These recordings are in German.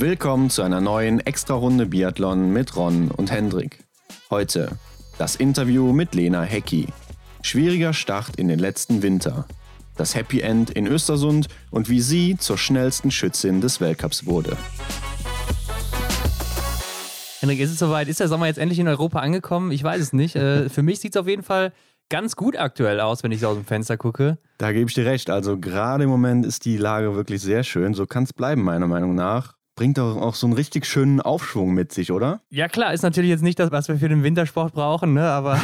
Willkommen zu einer neuen Extra-Runde Biathlon mit Ron und Hendrik. Heute das Interview mit Lena Hecki. Schwieriger Start in den letzten Winter. Das Happy End in Östersund und wie sie zur schnellsten Schützin des Weltcups wurde. Henrik, ist es soweit? Ist der Sommer jetzt endlich in Europa angekommen? Ich weiß es nicht. Äh, für mich sieht es auf jeden Fall ganz gut aktuell aus, wenn ich so aus dem Fenster gucke. Da gebe ich dir recht. Also gerade im Moment ist die Lage wirklich sehr schön. So kann es bleiben, meiner Meinung nach. Bringt doch auch so einen richtig schönen Aufschwung mit sich, oder? Ja, klar, ist natürlich jetzt nicht das, was wir für den Wintersport brauchen, ne? aber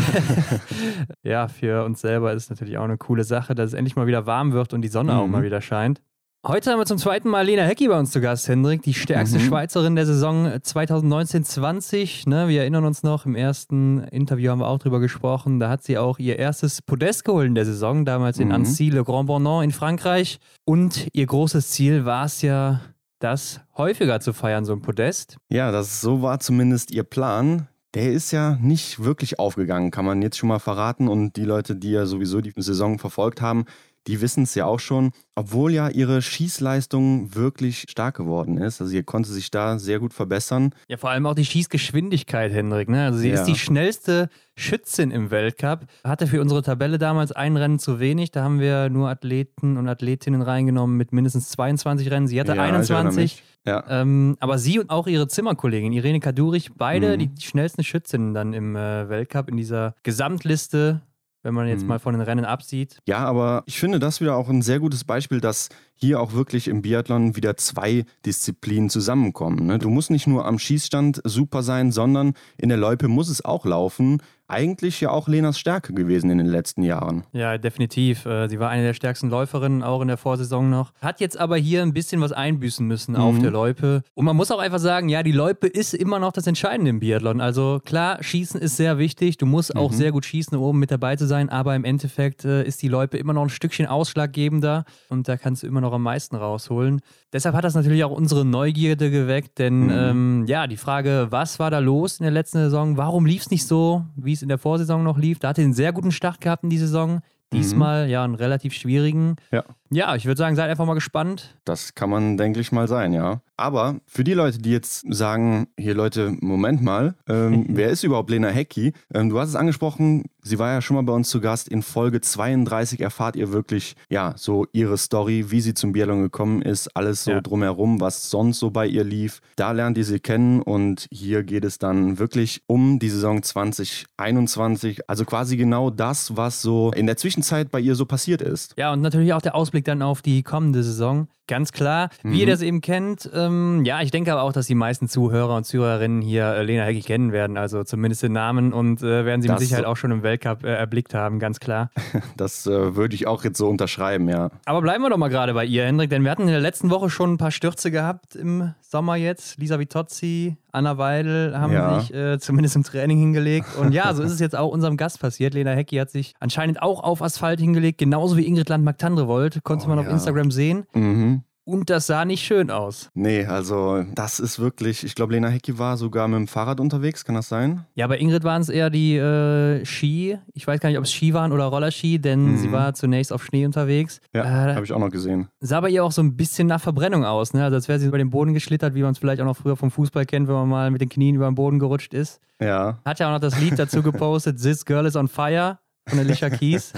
ja, für uns selber ist es natürlich auch eine coole Sache, dass es endlich mal wieder warm wird und die Sonne mhm. auch mal wieder scheint. Heute haben wir zum zweiten Mal Lena Hecki bei uns zu Gast, Hendrik, die stärkste mhm. Schweizerin der Saison 2019-20. Ne, wir erinnern uns noch, im ersten Interview haben wir auch drüber gesprochen. Da hat sie auch ihr erstes Podest geholt in der Saison, damals in mhm. Annecy, Le Grand Bornand in Frankreich. Und ihr großes Ziel war es ja, das häufiger zu feiern, so ein Podest. Ja, das so war zumindest ihr Plan. Der ist ja nicht wirklich aufgegangen, kann man jetzt schon mal verraten. Und die Leute, die ja sowieso die Saison verfolgt haben, die wissen es ja auch schon, obwohl ja ihre Schießleistung wirklich stark geworden ist. Also sie konnte sich da sehr gut verbessern. Ja, vor allem auch die Schießgeschwindigkeit, Hendrik. Ne? Also sie ja. ist die schnellste Schützin im Weltcup. Hatte für unsere Tabelle damals ein Rennen zu wenig. Da haben wir nur Athleten und Athletinnen reingenommen mit mindestens 22 Rennen. Sie hatte ja, 21. Ja. Ähm, aber sie und auch ihre Zimmerkollegin Irene Kadurich, beide mhm. die schnellsten Schützinnen dann im äh, Weltcup in dieser Gesamtliste wenn man jetzt mhm. mal von den Rennen absieht. Ja, aber ich finde das wieder auch ein sehr gutes Beispiel, dass hier auch wirklich im Biathlon wieder zwei Disziplinen zusammenkommen. Ne? Du musst nicht nur am Schießstand super sein, sondern in der Loipe muss es auch laufen eigentlich ja auch Lenas Stärke gewesen in den letzten Jahren. Ja, definitiv. Äh, sie war eine der stärksten Läuferinnen, auch in der Vorsaison noch. Hat jetzt aber hier ein bisschen was einbüßen müssen mhm. auf der Loipe. Und man muss auch einfach sagen, ja, die Loipe ist immer noch das Entscheidende im Biathlon. Also klar, Schießen ist sehr wichtig. Du musst auch mhm. sehr gut schießen, um oben mit dabei zu sein. Aber im Endeffekt äh, ist die Loipe immer noch ein Stückchen ausschlaggebender. Und da kannst du immer noch am meisten rausholen. Deshalb hat das natürlich auch unsere Neugierde geweckt. Denn mhm. ähm, ja, die Frage, was war da los in der letzten Saison? Warum lief es nicht so, wie es in der Vorsaison noch lief. Da hatte er einen sehr guten Start gehabt in die Saison. Diesmal mhm. ja einen relativ schwierigen. Ja. Ja, ich würde sagen, seid einfach mal gespannt. Das kann man, denke ich, mal sein, ja. Aber für die Leute, die jetzt sagen, hier Leute, Moment mal, ähm, wer ist überhaupt Lena Hecki? Ähm, du hast es angesprochen, sie war ja schon mal bei uns zu Gast. In Folge 32 erfahrt ihr wirklich, ja, so ihre Story, wie sie zum Biathlon gekommen ist, alles so ja. drumherum, was sonst so bei ihr lief. Da lernt ihr sie kennen und hier geht es dann wirklich um die Saison 2021. Also quasi genau das, was so in der Zwischenzeit bei ihr so passiert ist. Ja, und natürlich auch der Ausblick dann auf die kommende Saison. Ganz klar, wie mhm. ihr das eben kennt. Ähm, ja, ich denke aber auch, dass die meisten Zuhörer und Zuhörerinnen hier äh, Lena Hecki kennen werden, also zumindest den Namen und äh, werden sie das mit Sicherheit auch schon im Weltcup äh, erblickt haben, ganz klar. Das äh, würde ich auch jetzt so unterschreiben, ja. Aber bleiben wir doch mal gerade bei ihr, Hendrik, denn wir hatten in der letzten Woche schon ein paar Stürze gehabt im Sommer jetzt. Lisa Vitozzi, Anna Weidel haben ja. sich äh, zumindest im Training hingelegt. Und ja, so ist es jetzt auch unserem Gast passiert. Lena Hecki hat sich anscheinend auch auf Asphalt hingelegt, genauso wie Ingrid Land-Magtandrevold. Konnte oh, man auf ja. Instagram sehen. Mhm. Und das sah nicht schön aus. Nee, also das ist wirklich, ich glaube, Lena Hecki war sogar mit dem Fahrrad unterwegs, kann das sein? Ja, bei Ingrid waren es eher die äh, Ski. Ich weiß gar nicht, ob es Ski waren oder Rollerski, denn mhm. sie war zunächst auf Schnee unterwegs. Ja, äh, habe ich auch noch gesehen. Sah bei ihr auch so ein bisschen nach Verbrennung aus, ne? Also als wäre sie über den Boden geschlittert, wie man es vielleicht auch noch früher vom Fußball kennt, wenn man mal mit den Knien über den Boden gerutscht ist. Ja. Hat ja auch noch das Lied dazu gepostet, This Girl is on Fire von Alicia Keys.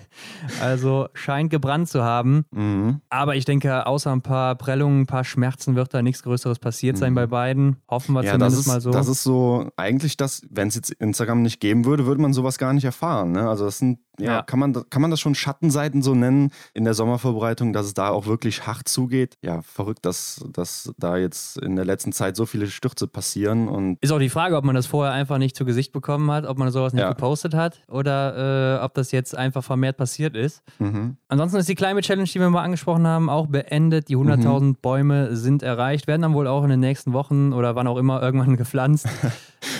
also scheint gebrannt zu haben. Mhm. Aber ich denke, außer ein paar Prellungen, ein paar Schmerzen wird da nichts Größeres passiert sein mhm. bei beiden. Hoffen wir ja, zumindest ist, mal so. Das ist so eigentlich das, wenn es jetzt Instagram nicht geben würde, würde man sowas gar nicht erfahren. Ne? Also das sind ja, ja, Kann, man, kann man das schon Schattenseiten so nennen in der Sommervorbereitung, dass es da auch wirklich hart zugeht? Ja, verrückt, dass, dass da jetzt in der letzten Zeit so viele Stürze passieren. Und ist auch die Frage, ob man das vorher einfach nicht zu Gesicht bekommen hat, ob man sowas nicht ja. gepostet hat oder äh, ob das jetzt einfach vermehrt passiert ist. Mhm. Ansonsten ist die Climate Challenge, die wir mal angesprochen haben, auch beendet. Die 100.000 mhm. Bäume sind erreicht, werden dann wohl auch in den nächsten Wochen oder wann auch immer irgendwann gepflanzt.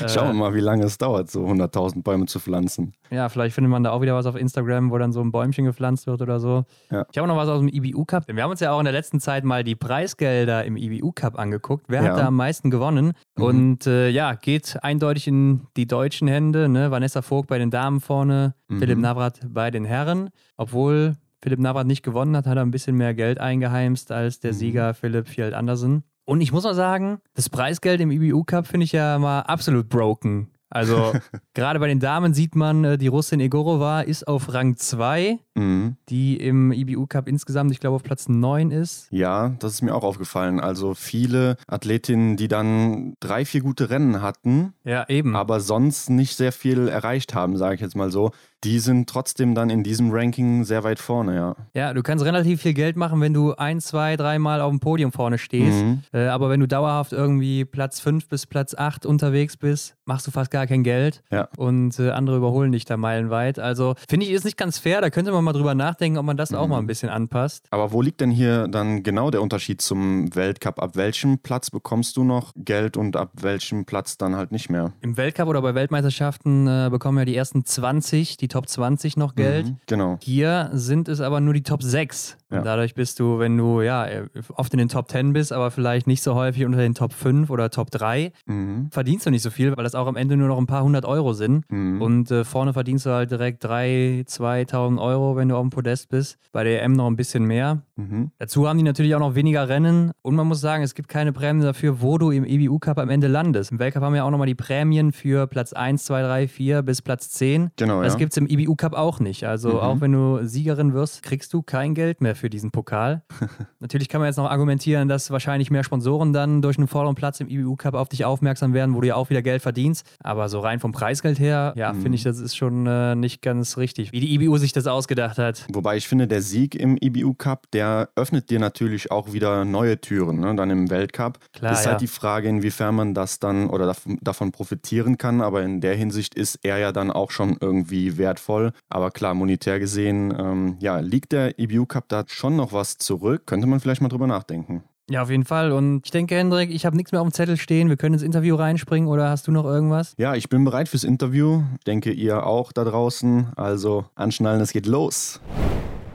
Schauen wir mal, wie lange es dauert, so 100.000 Bäume zu pflanzen. Ja, vielleicht findet man da auch wieder was auf Instagram, wo dann so ein Bäumchen gepflanzt wird oder so. Ja. Ich habe noch was aus dem IBU Cup. Wir haben uns ja auch in der letzten Zeit mal die Preisgelder im IBU Cup angeguckt. Wer ja. hat da am meisten gewonnen? Mhm. Und äh, ja, geht eindeutig in die deutschen Hände. Ne? Vanessa Vogt bei den Damen vorne, mhm. Philipp Navrat bei den Herren. Obwohl Philipp Navrat nicht gewonnen hat, hat er ein bisschen mehr Geld eingeheimst als der mhm. Sieger Philipp Fjeld Andersen. Und ich muss mal sagen, das Preisgeld im IBU Cup finde ich ja mal absolut broken. Also gerade bei den Damen sieht man, äh, die Russin Egorova ist auf Rang 2, mhm. die im IBU Cup insgesamt, ich glaube, auf Platz 9 ist. Ja, das ist mir auch aufgefallen. Also viele Athletinnen, die dann drei, vier gute Rennen hatten, ja, eben. aber sonst nicht sehr viel erreicht haben, sage ich jetzt mal so die sind trotzdem dann in diesem Ranking sehr weit vorne, ja. Ja, du kannst relativ viel Geld machen, wenn du ein, zwei, dreimal auf dem Podium vorne stehst. Mhm. Äh, aber wenn du dauerhaft irgendwie Platz 5 bis Platz 8 unterwegs bist, machst du fast gar kein Geld. Ja. Und äh, andere überholen dich da meilenweit. Also finde ich, ist nicht ganz fair. Da könnte man mal drüber nachdenken, ob man das mhm. auch mal ein bisschen anpasst. Aber wo liegt denn hier dann genau der Unterschied zum Weltcup? Ab welchem Platz bekommst du noch Geld und ab welchem Platz dann halt nicht mehr? Im Weltcup oder bei Weltmeisterschaften äh, bekommen ja die ersten 20, die Top 20 noch Geld. Mhm, genau. Hier sind es aber nur die Top 6. Ja. dadurch bist du, wenn du ja oft in den Top 10 bist, aber vielleicht nicht so häufig unter den Top 5 oder Top 3, mhm. verdienst du nicht so viel, weil das auch am Ende nur noch ein paar hundert Euro sind. Mhm. Und äh, vorne verdienst du halt direkt 3.000, 2.000 Euro, wenn du auf dem Podest bist. Bei der EM noch ein bisschen mehr. Mhm. Dazu haben die natürlich auch noch weniger Rennen. Und man muss sagen, es gibt keine Prämien dafür, wo du im EBU Cup am Ende landest. Im Weltcup haben wir auch nochmal die Prämien für Platz 1, 2, 3, 4 bis Platz 10. Genau, das ja. gibt es im EBU Cup auch nicht. Also mhm. auch wenn du Siegerin wirst, kriegst du kein Geld mehr für diesen Pokal. Natürlich kann man jetzt noch argumentieren, dass wahrscheinlich mehr Sponsoren dann durch einen vorderen Platz im EBU Cup auf dich aufmerksam werden, wo du ja auch wieder Geld verdienst. Aber so rein vom Preisgeld her, ja, mhm. finde ich, das ist schon äh, nicht ganz richtig, wie die EBU sich das ausgedacht hat. Wobei ich finde, der Sieg im EBU Cup, der öffnet dir natürlich auch wieder neue Türen, ne? dann im Weltcup. Klar, ist halt ja. die Frage, inwiefern man das dann oder davon profitieren kann. Aber in der Hinsicht ist er ja dann auch schon irgendwie wertvoll. Aber klar, monetär gesehen, ähm, ja, liegt der EBU Cup da schon noch was zurück? Könnte man vielleicht mal drüber nachdenken. Ja, auf jeden Fall. Und ich denke, Hendrik, ich habe nichts mehr auf dem Zettel stehen. Wir können ins Interview reinspringen oder hast du noch irgendwas? Ja, ich bin bereit fürs Interview. Denke ihr auch da draußen. Also anschnallen, es geht los.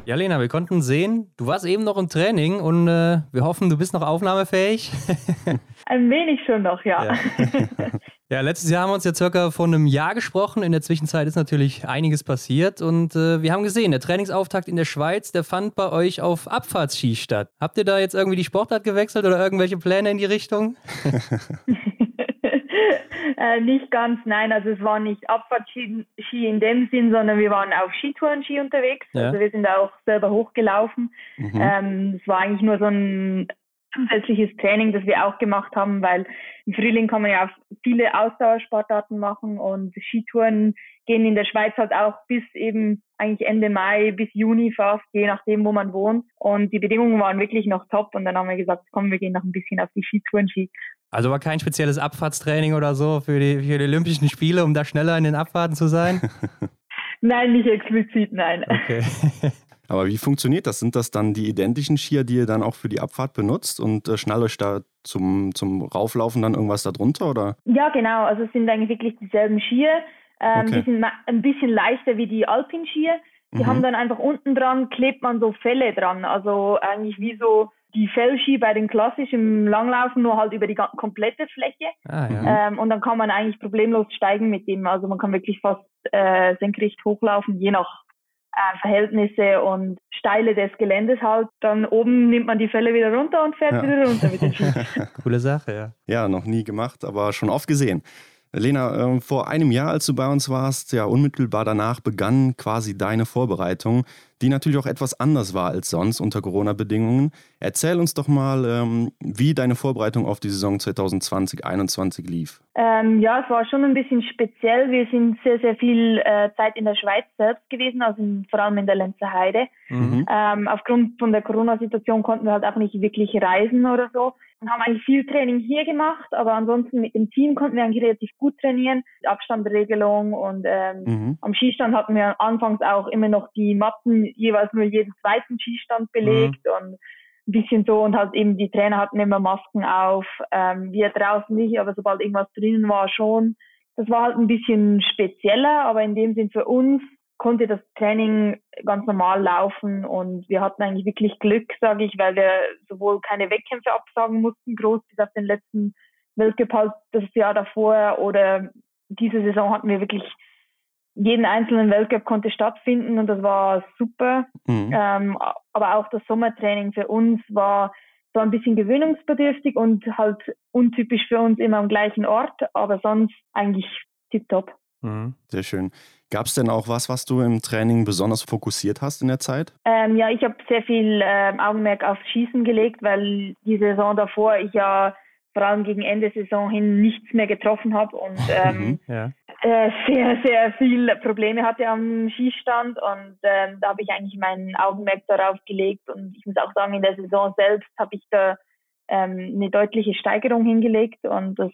Ja, Lena, wir konnten sehen, du warst eben noch im Training und äh, wir hoffen, du bist noch aufnahmefähig. Ein wenig schon noch, ja. Ja. ja. letztes Jahr haben wir uns ja circa vor einem Jahr gesprochen. In der Zwischenzeit ist natürlich einiges passiert und äh, wir haben gesehen, der Trainingsauftakt in der Schweiz, der fand bei euch auf Abfahrtski statt. Habt ihr da jetzt irgendwie die Sportart gewechselt oder irgendwelche Pläne in die Richtung? Äh, nicht ganz, nein. Also es war nicht Abfahrtski in dem Sinn, sondern wir waren auf Skitouren-Ski unterwegs. Ja. Also wir sind auch selber hochgelaufen. Mhm. Ähm, es war eigentlich nur so ein zusätzliches Training, das wir auch gemacht haben, weil im Frühling kann man ja auch viele Ausdauersportarten machen und Skitouren gehen in der Schweiz halt auch bis eben eigentlich Ende Mai bis Juni fast, je nachdem, wo man wohnt. Und die Bedingungen waren wirklich noch top und dann haben wir gesagt, komm, wir gehen noch ein bisschen auf die Skitouren-Ski. Also war kein spezielles Abfahrtstraining oder so für die, für die Olympischen Spiele, um da schneller in den Abfahrten zu sein? nein, nicht explizit, nein. Okay. Aber wie funktioniert das? Sind das dann die identischen Skier, die ihr dann auch für die Abfahrt benutzt und äh, schnallt euch da zum, zum Rauflaufen dann irgendwas darunter oder? Ja, genau. Also es sind eigentlich wirklich dieselben Skier. Ähm, okay. Die sind ein bisschen leichter wie die Alpin-Skier. Die mhm. haben dann einfach unten dran, klebt man so Felle dran. Also eigentlich wie so die Fellski bei den klassischen Langlaufen nur halt über die komplette Fläche. Ah, ja. ähm, und dann kann man eigentlich problemlos steigen mit dem. Also man kann wirklich fast äh, senkrecht hochlaufen, je nach äh, Verhältnisse und Steile des Geländes halt. Dann oben nimmt man die Fälle wieder runter und fährt ja. wieder runter mit den Ski. Coole Sache, ja. Ja, noch nie gemacht, aber schon oft gesehen. Lena, äh, vor einem Jahr, als du bei uns warst, ja unmittelbar danach begann quasi deine Vorbereitung, die natürlich auch etwas anders war als sonst unter Corona-Bedingungen. Erzähl uns doch mal, ähm, wie deine Vorbereitung auf die Saison 2020-21 lief. Ähm, ja, es war schon ein bisschen speziell. Wir sind sehr, sehr viel äh, Zeit in der Schweiz selbst gewesen, also in, vor allem in der Lenzer Heide. Mhm. Ähm, aufgrund von der Corona-Situation konnten wir halt auch nicht wirklich reisen oder so und haben eigentlich viel Training hier gemacht, aber ansonsten mit dem Team konnten wir eigentlich relativ gut trainieren. Abstandregelung und ähm, mhm. am Skistand hatten wir anfangs auch immer noch die Matten jeweils nur jeden zweiten Skistand belegt mhm. und ein bisschen so und halt eben die Trainer hatten immer Masken auf, ähm, wir draußen nicht, aber sobald irgendwas drinnen war schon. Das war halt ein bisschen spezieller, aber in dem Sinn für uns konnte das Training ganz normal laufen und wir hatten eigentlich wirklich Glück, sage ich, weil wir sowohl keine Wettkämpfe absagen mussten, groß bis auf den letzten Weltcup halt das Jahr davor oder diese Saison hatten wir wirklich jeden einzelnen Weltcup konnte stattfinden und das war super. Mhm. Ähm, aber auch das Sommertraining für uns war so ein bisschen gewöhnungsbedürftig und halt untypisch für uns immer am gleichen Ort, aber sonst eigentlich tipptopp. Mhm. Sehr schön. Gab es denn auch was, was du im Training besonders fokussiert hast in der Zeit? Ähm, ja, ich habe sehr viel ähm, Augenmerk auf Schießen gelegt, weil die Saison davor ich ja vor allem gegen Ende der Saison hin nichts mehr getroffen habe und ähm, mhm, ja. äh, sehr, sehr viele Probleme hatte am Schießstand und ähm, da habe ich eigentlich meinen Augenmerk darauf gelegt und ich muss auch sagen, in der Saison selbst habe ich da ähm, eine deutliche Steigerung hingelegt und das,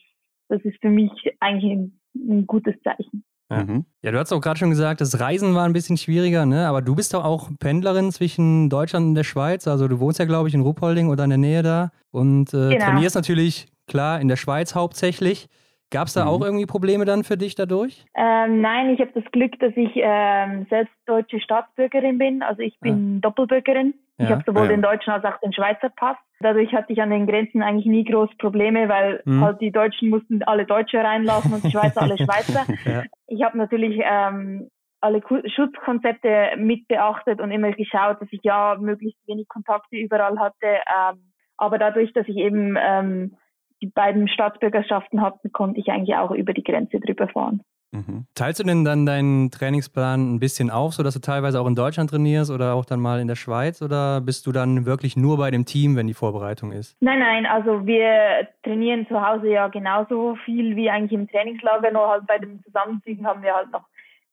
das ist für mich eigentlich ein, ein gutes Zeichen. Ja. Mhm. ja, du hast auch gerade schon gesagt, das Reisen war ein bisschen schwieriger, ne? Aber du bist doch auch Pendlerin zwischen Deutschland und der Schweiz. Also du wohnst ja, glaube ich, in Ruppolding oder in der Nähe da und äh, genau. trainierst natürlich, klar, in der Schweiz hauptsächlich. Gab es da mhm. auch irgendwie Probleme dann für dich dadurch? Ähm, nein, ich habe das Glück, dass ich ähm, selbst deutsche Staatsbürgerin bin. Also ich bin ah. Doppelbürgerin. Ja. Ich habe sowohl ja. den deutschen als auch den Schweizer Pass. Dadurch hatte ich an den Grenzen eigentlich nie groß Probleme, weil mhm. halt die Deutschen mussten alle Deutsche reinlassen und die Schweizer alle Schweizer. ja. Ich habe natürlich ähm, alle Schutzkonzepte mit beachtet und immer geschaut, dass ich ja möglichst wenig Kontakte überall hatte. Ähm, aber dadurch, dass ich eben ähm, die beiden Staatsbürgerschaften hatte, konnte ich eigentlich auch über die Grenze drüber fahren. Mhm. Teilst du denn dann deinen Trainingsplan ein bisschen auf, sodass du teilweise auch in Deutschland trainierst oder auch dann mal in der Schweiz? Oder bist du dann wirklich nur bei dem Team, wenn die Vorbereitung ist? Nein, nein, also wir trainieren zu Hause ja genauso viel wie eigentlich im Trainingslager, nur halt bei den Zusammenzügen haben wir halt noch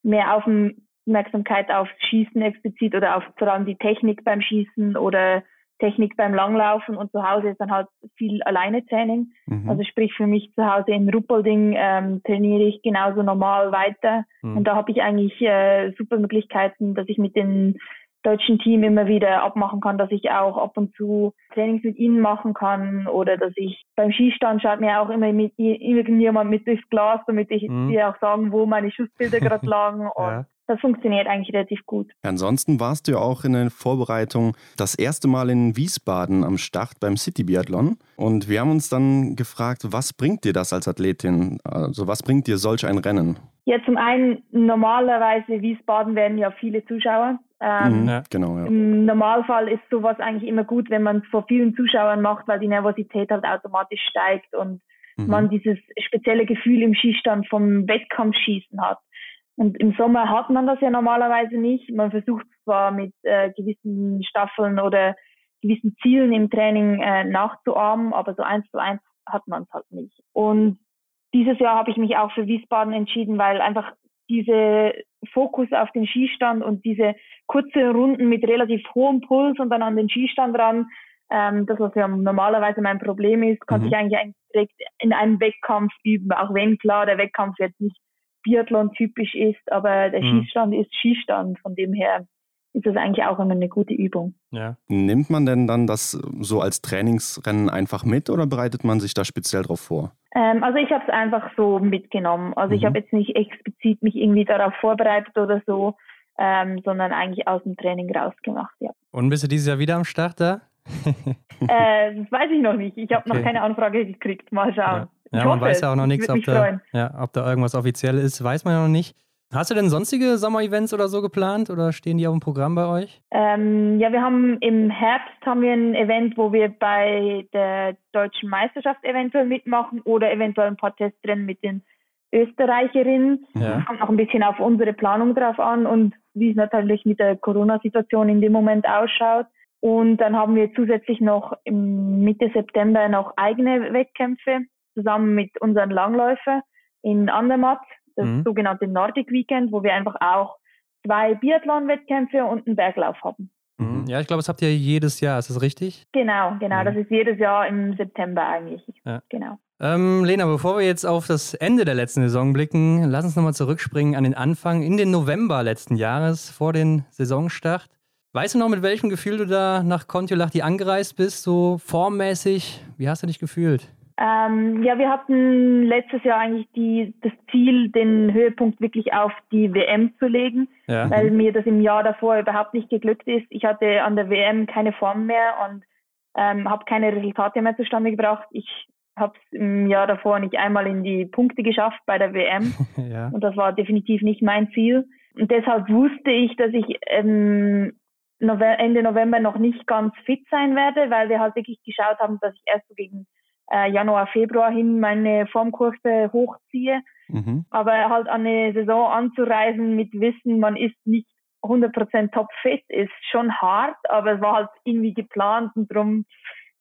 mehr Aufmerksamkeit auf Schießen explizit oder auf vor allem die Technik beim Schießen oder Technik beim Langlaufen und zu Hause ist dann halt viel alleine Training. Mhm. Also sprich für mich zu Hause in Ruppolding ähm, trainiere ich genauso normal weiter. Mhm. Und da habe ich eigentlich äh, super Möglichkeiten, dass ich mit dem deutschen Team immer wieder abmachen kann, dass ich auch ab und zu Trainings mit ihnen machen kann oder dass ich beim Skistand schaut mir auch immer mit irgendjemand mit durchs Glas, damit ich mhm. dir auch sagen, wo meine Schussbilder gerade lagen. Und ja das funktioniert eigentlich relativ gut. Ansonsten warst du ja auch in der Vorbereitung das erste Mal in Wiesbaden am Start beim City Biathlon. Und wir haben uns dann gefragt, was bringt dir das als Athletin? Also was bringt dir solch ein Rennen? Ja, zum einen normalerweise Wiesbaden werden ja viele Zuschauer. Ähm, mhm, ja, genau, ja. Im Normalfall ist sowas eigentlich immer gut, wenn man es vor vielen Zuschauern macht, weil die Nervosität halt automatisch steigt und mhm. man dieses spezielle Gefühl im Skistand vom Wettkampfschießen hat. Und im Sommer hat man das ja normalerweise nicht. Man versucht zwar mit äh, gewissen Staffeln oder gewissen Zielen im Training äh, nachzuahmen, aber so eins zu eins hat man es halt nicht. Und dieses Jahr habe ich mich auch für Wiesbaden entschieden, weil einfach diese Fokus auf den Skistand und diese kurze Runden mit relativ hohem Puls und dann an den Skistand ran, ähm, das was ja normalerweise mein Problem ist, konnte mhm. ich eigentlich direkt in einem Wettkampf üben, auch wenn klar der Wettkampf jetzt nicht Biathlon typisch ist, aber der mhm. Schießstand ist Skistand. Von dem her ist das eigentlich auch immer eine gute Übung. Ja. Nimmt man denn dann das so als Trainingsrennen einfach mit oder bereitet man sich da speziell drauf vor? Ähm, also ich habe es einfach so mitgenommen. Also mhm. ich habe jetzt nicht explizit mich irgendwie darauf vorbereitet oder so, ähm, sondern eigentlich aus dem Training rausgemacht, ja. Und bist du dieses Jahr wieder am Start da? äh, das weiß ich noch nicht. Ich habe okay. noch keine Anfrage gekriegt. Mal schauen. Ja. Ja, man weiß ja auch noch nichts, ob da, ja, ob da irgendwas offiziell ist, weiß man ja noch nicht. Hast du denn sonstige Sommer-Events oder so geplant oder stehen die auf dem Programm bei euch? Ähm, ja, wir haben im Herbst haben wir ein Event, wo wir bei der deutschen Meisterschaft eventuell mitmachen oder eventuell ein paar Tests drin mit den Österreicherinnen. Ja. Kommt noch ein bisschen auf unsere Planung drauf an und wie es natürlich mit der Corona-Situation in dem Moment ausschaut. Und dann haben wir zusätzlich noch Mitte September noch eigene Wettkämpfe zusammen mit unseren Langläufer in Andermatt, das mhm. sogenannte Nordic Weekend, wo wir einfach auch zwei Biathlon-Wettkämpfe und einen Berglauf haben. Mhm. Ja, ich glaube, das habt ihr jedes Jahr, ist das richtig? Genau, genau. Mhm. Das ist jedes Jahr im September eigentlich. Ja. Genau. Ähm, Lena, bevor wir jetzt auf das Ende der letzten Saison blicken, lass uns nochmal zurückspringen an den Anfang in den November letzten Jahres vor den Saisonstart. Weißt du noch, mit welchem Gefühl du da nach Kontiolahti angereist bist, so formmäßig? Wie hast du dich gefühlt? Ähm, ja, wir hatten letztes Jahr eigentlich die, das Ziel, den Höhepunkt wirklich auf die WM zu legen, ja. weil mir das im Jahr davor überhaupt nicht geglückt ist. Ich hatte an der WM keine Form mehr und ähm, habe keine Resultate mehr zustande gebracht. Ich habe es im Jahr davor nicht einmal in die Punkte geschafft bei der WM ja. und das war definitiv nicht mein Ziel. Und deshalb wusste ich, dass ich ähm, Ende November noch nicht ganz fit sein werde, weil wir halt wirklich geschaut haben, dass ich erst so gegen äh, Januar, Februar hin meine Formkurve hochziehe. Mhm. Aber halt an eine Saison anzureisen mit Wissen, man ist nicht 100% topfit, ist schon hart, aber es war halt irgendwie geplant und darum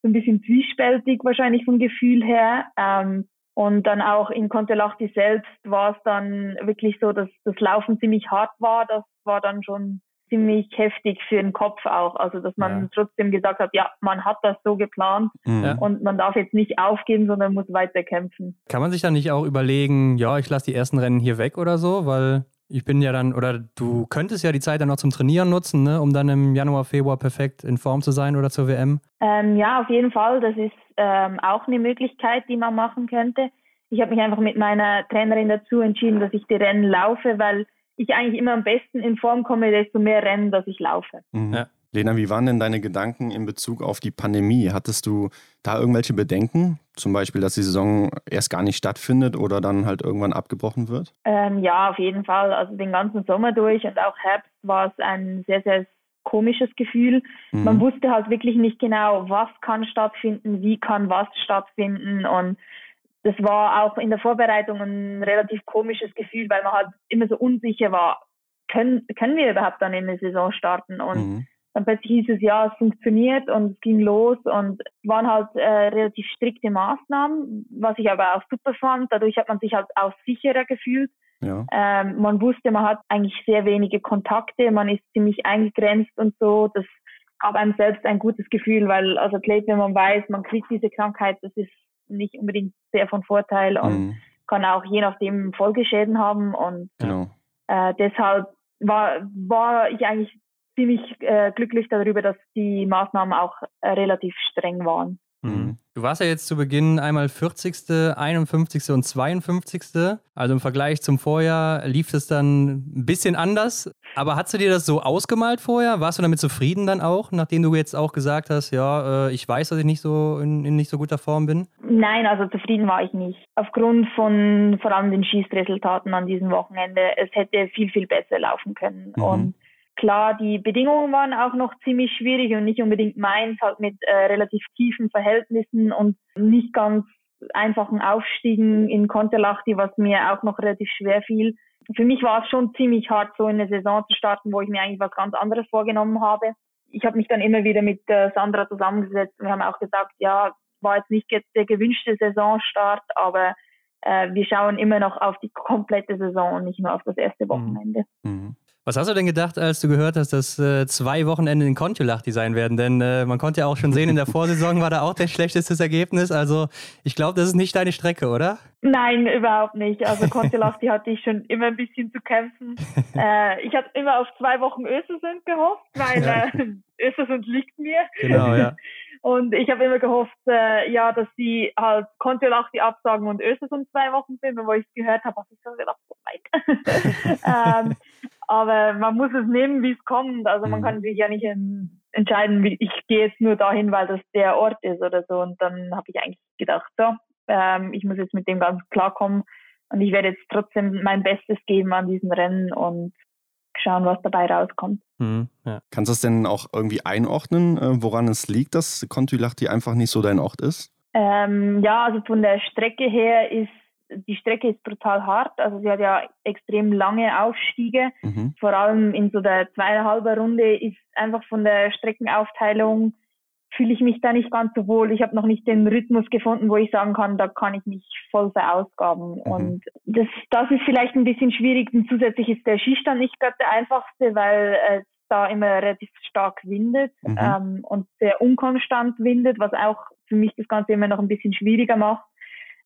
so ein bisschen zwiespältig wahrscheinlich vom Gefühl her. Ähm, und dann auch in Kontelachti selbst war es dann wirklich so, dass das Laufen ziemlich hart war. Das war dann schon ziemlich heftig für den Kopf auch. Also, dass man ja. trotzdem gesagt hat, ja, man hat das so geplant mhm. und man darf jetzt nicht aufgeben, sondern muss weiter kämpfen. Kann man sich dann nicht auch überlegen, ja, ich lasse die ersten Rennen hier weg oder so, weil ich bin ja dann, oder du könntest ja die Zeit dann noch zum Trainieren nutzen, ne, um dann im Januar, Februar perfekt in Form zu sein oder zur WM? Ähm, ja, auf jeden Fall. Das ist ähm, auch eine Möglichkeit, die man machen könnte. Ich habe mich einfach mit meiner Trainerin dazu entschieden, dass ich die Rennen laufe, weil ich eigentlich immer am besten in Form komme, desto mehr Rennen, dass ich laufe. Mhm. Ja. Lena, wie waren denn deine Gedanken in Bezug auf die Pandemie? Hattest du da irgendwelche Bedenken? Zum Beispiel, dass die Saison erst gar nicht stattfindet oder dann halt irgendwann abgebrochen wird? Ähm, ja, auf jeden Fall. Also den ganzen Sommer durch und auch Herbst war es ein sehr, sehr komisches Gefühl. Mhm. Man wusste halt wirklich nicht genau, was kann stattfinden, wie kann was stattfinden und das war auch in der Vorbereitung ein relativ komisches Gefühl, weil man halt immer so unsicher war, können, können wir überhaupt dann in eine Saison starten? Und mhm. dann plötzlich hieß es, ja, es funktioniert und es ging los und es waren halt äh, relativ strikte Maßnahmen, was ich aber auch super fand. Dadurch hat man sich halt auch sicherer gefühlt. Ja. Ähm, man wusste, man hat eigentlich sehr wenige Kontakte, man ist ziemlich eingegrenzt und so. Das gab einem selbst ein gutes Gefühl, weil als Athlet, wenn man weiß, man kriegt diese Krankheit, das ist nicht unbedingt sehr von Vorteil und mhm. kann auch je nachdem Folgeschäden haben. Und genau. äh, deshalb war, war ich eigentlich ziemlich äh, glücklich darüber, dass die Maßnahmen auch äh, relativ streng waren. Mhm. Du warst ja jetzt zu Beginn einmal 40., 51. und 52. Also im Vergleich zum Vorjahr lief es dann ein bisschen anders. Aber hast du dir das so ausgemalt vorher? Warst du damit zufrieden dann auch, nachdem du jetzt auch gesagt hast, ja, äh, ich weiß, dass ich nicht so in, in nicht so guter Form bin? Nein, also zufrieden war ich nicht. Aufgrund von vor allem den Schießresultaten an diesem Wochenende. Es hätte viel, viel besser laufen können. Mhm. Und Klar, die Bedingungen waren auch noch ziemlich schwierig und nicht unbedingt meins, halt mit äh, relativ tiefen Verhältnissen und nicht ganz einfachen Aufstiegen in Konterlachti, was mir auch noch relativ schwer fiel. Für mich war es schon ziemlich hart, so in eine Saison zu starten, wo ich mir eigentlich was ganz anderes vorgenommen habe. Ich habe mich dann immer wieder mit äh, Sandra zusammengesetzt und wir haben auch gesagt, ja, war jetzt nicht der gewünschte Saisonstart, aber äh, wir schauen immer noch auf die komplette Saison und nicht nur auf das erste mhm. Wochenende. Mhm. Was hast du denn gedacht, als du gehört hast, dass äh, zwei Wochenende in Kontiolahti sein werden? Denn äh, man konnte ja auch schon sehen, in der Vorsaison war da auch der schlechteste Ergebnis. Also ich glaube, das ist nicht deine Strecke, oder? Nein, überhaupt nicht. Also Kontiolahti hatte ich schon immer ein bisschen zu kämpfen. äh, ich hatte immer auf zwei Wochen Östersund gehofft, weil ja. äh, Östersund liegt mir. Genau, ja. Und ich habe immer gehofft, äh, ja, dass sie halt Kontiolahti absagen und Östersund zwei Wochen sind. Und wo ich gehört habe, habe ich so gedacht, oh mein. ähm, aber man muss es nehmen, wie es kommt. Also man mhm. kann sich ja nicht entscheiden, ich gehe jetzt nur dahin, weil das der Ort ist oder so. Und dann habe ich eigentlich gedacht, so, ähm, ich muss jetzt mit dem ganz klarkommen und ich werde jetzt trotzdem mein Bestes geben an diesem Rennen und schauen, was dabei rauskommt. Mhm, ja. Kannst du das denn auch irgendwie einordnen, äh, woran es liegt, dass Kontulachti einfach nicht so dein Ort ist? Ähm, ja, also von der Strecke her ist die Strecke ist brutal hart, also sie hat ja extrem lange Aufstiege. Mhm. Vor allem in so der zweieinhalber Runde ist einfach von der Streckenaufteilung fühle ich mich da nicht ganz so wohl. Ich habe noch nicht den Rhythmus gefunden, wo ich sagen kann, da kann ich mich voll verausgaben. Mhm. Und das, das ist vielleicht ein bisschen schwierig. Und zusätzlich ist der Skistand nicht gerade der einfachste, weil es da immer relativ stark windet mhm. ähm, und sehr unkonstant windet, was auch für mich das Ganze immer noch ein bisschen schwieriger macht.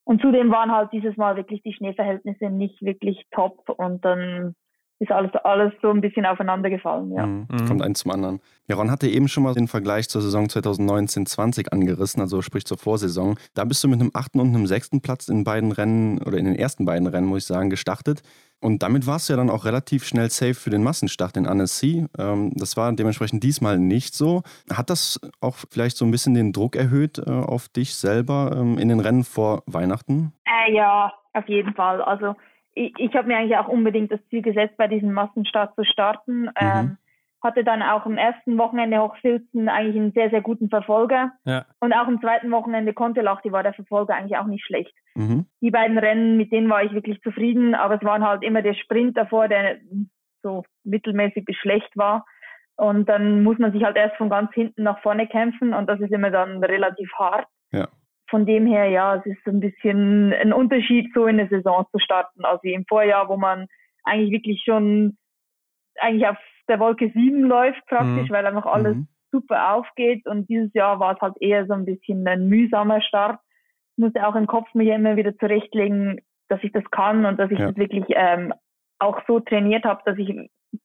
Und zudem waren halt dieses Mal wirklich die Schneeverhältnisse nicht wirklich top und dann ist alles, alles so ein bisschen aufeinander gefallen. Ja. Mhm. Kommt eins zum anderen. Jaron hatte eben schon mal den Vergleich zur Saison 2019-20 angerissen, also sprich zur Vorsaison. Da bist du mit einem achten und einem sechsten Platz in beiden Rennen oder in den ersten beiden Rennen, muss ich sagen, gestartet. Und damit warst du ja dann auch relativ schnell safe für den Massenstart in Annecy. Ähm, das war dementsprechend diesmal nicht so. Hat das auch vielleicht so ein bisschen den Druck erhöht äh, auf dich selber ähm, in den Rennen vor Weihnachten? Äh, ja, auf jeden Fall. Also ich, ich habe mir eigentlich auch unbedingt das Ziel gesetzt, bei diesem Massenstart zu starten. Mhm. Hatte dann auch am ersten Wochenende Hochfilzen eigentlich einen sehr, sehr guten Verfolger. Ja. Und auch am zweiten Wochenende Kontelachti war der Verfolger eigentlich auch nicht schlecht. Mhm. Die beiden Rennen, mit denen war ich wirklich zufrieden, aber es waren halt immer der Sprint davor, der so mittelmäßig bis schlecht war. Und dann muss man sich halt erst von ganz hinten nach vorne kämpfen und das ist immer dann relativ hart. Ja. Von dem her, ja, es ist ein bisschen ein Unterschied, so in eine Saison zu starten, als wie im Vorjahr, wo man eigentlich wirklich schon eigentlich auf der Wolke 7 läuft praktisch, mhm. weil einfach alles mhm. super aufgeht. Und dieses Jahr war es halt eher so ein bisschen ein mühsamer Start. Ich musste auch im Kopf mir immer wieder zurechtlegen, dass ich das kann und dass ich ja. das wirklich ähm, auch so trainiert habe, dass ich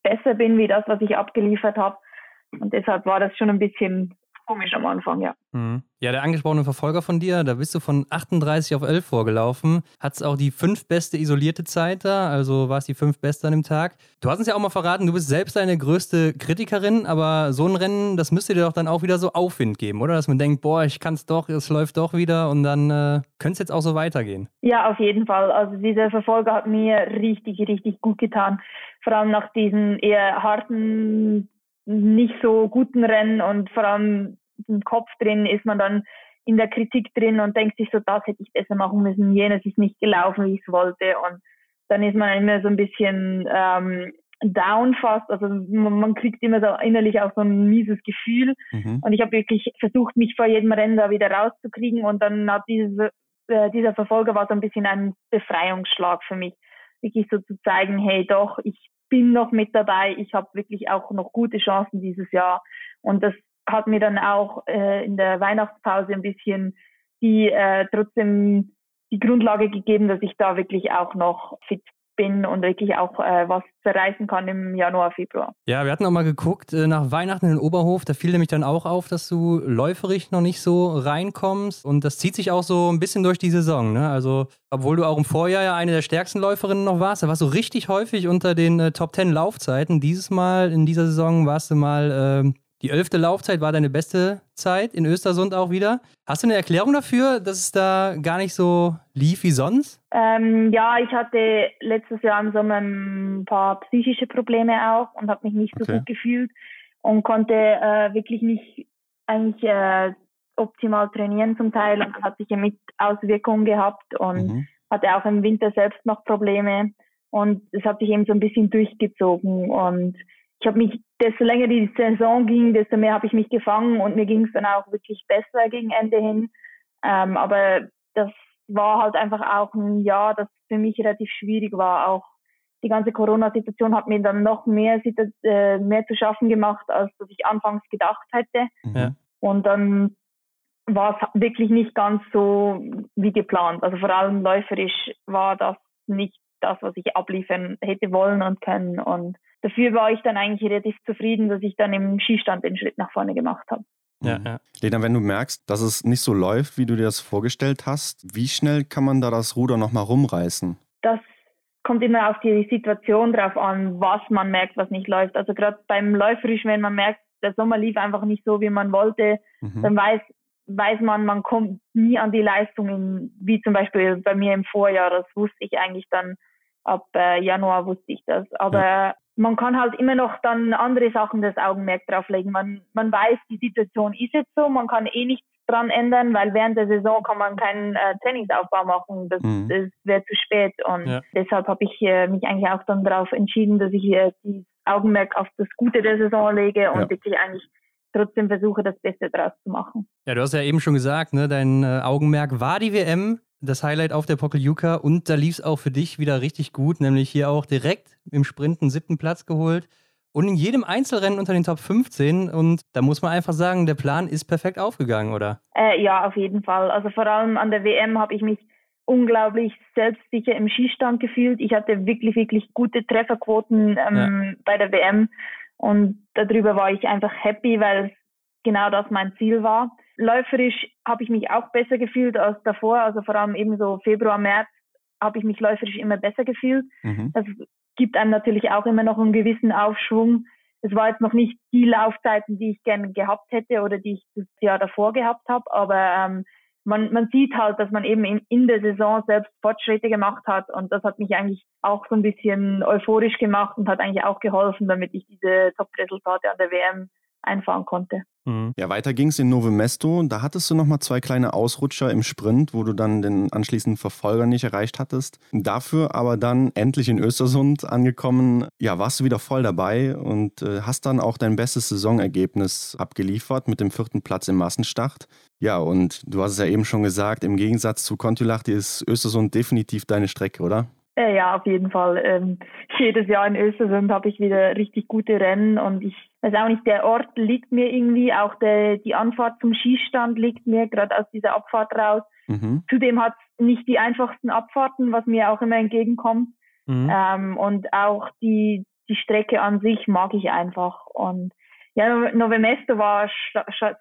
besser bin wie das, was ich abgeliefert habe. Und deshalb war das schon ein bisschen komisch am Anfang, ja. Mhm. Ja, der angesprochene Verfolger von dir, da bist du von 38 auf 11 vorgelaufen. Hat es auch die fünf beste isolierte Zeit da, also war es die fünf beste an dem Tag. Du hast uns ja auch mal verraten, du bist selbst deine größte Kritikerin, aber so ein Rennen, das müsste dir doch dann auch wieder so Aufwind geben, oder? Dass man denkt, boah, ich kann es doch, es läuft doch wieder und dann äh, könnte es jetzt auch so weitergehen. Ja, auf jeden Fall. Also dieser Verfolger hat mir richtig, richtig gut getan. Vor allem nach diesen eher harten nicht so guten Rennen und vor allem im Kopf drin ist man dann in der Kritik drin und denkt sich so, das hätte ich besser machen müssen, jenes ist nicht gelaufen, wie ich es wollte. Und dann ist man immer so ein bisschen ähm, down fast, also man, man kriegt immer so innerlich auch so ein mieses Gefühl. Mhm. und ich habe wirklich versucht, mich vor jedem Rennen da wieder rauszukriegen. Und dann hat diese, äh, dieser Verfolger war so ein bisschen ein Befreiungsschlag für mich, wirklich so zu zeigen, hey doch, ich bin noch mit dabei. Ich habe wirklich auch noch gute Chancen dieses Jahr. Und das hat mir dann auch äh, in der Weihnachtspause ein bisschen die äh, trotzdem die Grundlage gegeben, dass ich da wirklich auch noch fit bin und wirklich auch äh, was zerreißen kann im Januar, Februar. Ja, wir hatten auch mal geguckt äh, nach Weihnachten in den Oberhof. Da fiel nämlich dann auch auf, dass du läuferig noch nicht so reinkommst. Und das zieht sich auch so ein bisschen durch die Saison. Ne? Also, obwohl du auch im Vorjahr ja eine der stärksten Läuferinnen noch warst, da warst du richtig häufig unter den äh, Top 10 Laufzeiten. Dieses Mal, in dieser Saison, warst du mal äh, die elfte Laufzeit war deine beste Zeit in Östersund auch wieder. Hast du eine Erklärung dafür, dass es da gar nicht so lief wie sonst? Ähm, ja, ich hatte letztes Jahr im Sommer ein paar psychische Probleme auch und habe mich nicht so okay. gut gefühlt und konnte äh, wirklich nicht eigentlich äh, optimal trainieren zum Teil und hat sich ja mit Auswirkungen gehabt und mhm. hatte auch im Winter selbst noch Probleme und es hat sich eben so ein bisschen durchgezogen und ich habe mich, desto länger die Saison ging, desto mehr habe ich mich gefangen und mir ging es dann auch wirklich besser gegen Ende hin. Ähm, aber das war halt einfach auch ein Jahr, das für mich relativ schwierig war. Auch die ganze Corona-Situation hat mir dann noch mehr, äh, mehr zu schaffen gemacht, als was ich anfangs gedacht hätte. Ja. Und dann war es wirklich nicht ganz so wie geplant. Also vor allem läuferisch war das nicht das, was ich abliefern hätte wollen und können. Und dafür war ich dann eigentlich relativ zufrieden, dass ich dann im Skistand den Schritt nach vorne gemacht habe. Ja, ja. Lena, wenn du merkst, dass es nicht so läuft, wie du dir das vorgestellt hast, wie schnell kann man da das Ruder nochmal rumreißen? Das kommt immer auf die Situation drauf an, was man merkt, was nicht läuft. Also gerade beim Läuferisch, wenn man merkt, der Sommer lief einfach nicht so, wie man wollte, mhm. dann weiß, weiß man, man kommt nie an die Leistungen, wie zum Beispiel bei mir im Vorjahr. Das wusste ich eigentlich dann ab äh, Januar wusste ich das. Aber ja man kann halt immer noch dann andere Sachen das Augenmerk drauflegen. Man, man weiß, die Situation ist jetzt so, man kann eh nichts dran ändern, weil während der Saison kann man keinen äh, Trainingsaufbau machen. Das, mhm. das wäre zu spät. Und ja. deshalb habe ich äh, mich eigentlich auch dann darauf entschieden, dass ich äh, das Augenmerk auf das Gute der Saison lege und ja. wirklich eigentlich trotzdem versuche, das Beste draus zu machen. Ja, du hast ja eben schon gesagt, ne, dein äh, Augenmerk war die WM das Highlight auf der Pokeljuka und da lief es auch für dich wieder richtig gut, nämlich hier auch direkt im Sprint einen siebten Platz geholt und in jedem Einzelrennen unter den Top 15 und da muss man einfach sagen, der Plan ist perfekt aufgegangen, oder? Äh, ja, auf jeden Fall. Also vor allem an der WM habe ich mich unglaublich selbstsicher im Skistand gefühlt. Ich hatte wirklich, wirklich gute Trefferquoten ähm, ja. bei der WM und darüber war ich einfach happy, weil genau das mein Ziel war. Läuferisch habe ich mich auch besser gefühlt als davor, also vor allem eben so Februar, März habe ich mich läuferisch immer besser gefühlt. Mhm. Das gibt einem natürlich auch immer noch einen gewissen Aufschwung. Es war jetzt noch nicht die Laufzeiten, die ich gerne gehabt hätte oder die ich das Jahr davor gehabt habe, aber ähm, man, man sieht halt, dass man eben in, in der Saison selbst Fortschritte gemacht hat und das hat mich eigentlich auch so ein bisschen euphorisch gemacht und hat eigentlich auch geholfen, damit ich diese Top-Resultate an der WM einfahren konnte. Mhm. Ja, weiter ging es in Nove Mesto. Da hattest du nochmal zwei kleine Ausrutscher im Sprint, wo du dann den anschließenden Verfolger nicht erreicht hattest. Dafür aber dann endlich in Östersund angekommen, ja, warst du wieder voll dabei und äh, hast dann auch dein bestes Saisonergebnis abgeliefert mit dem vierten Platz im Massenstart. Ja, und du hast es ja eben schon gesagt, im Gegensatz zu Kontiolahti ist Östersund definitiv deine Strecke, oder? Äh, ja, auf jeden Fall. Ähm, jedes Jahr in Östersund habe ich wieder richtig gute Rennen und ich weiß auch nicht, der Ort liegt mir irgendwie, auch der, die Anfahrt zum Skistand liegt mir gerade aus dieser Abfahrt raus. Mhm. Zudem hat es nicht die einfachsten Abfahrten, was mir auch immer entgegenkommt. Mhm. Ähm, und auch die, die Strecke an sich mag ich einfach. Und ja, Novemesto war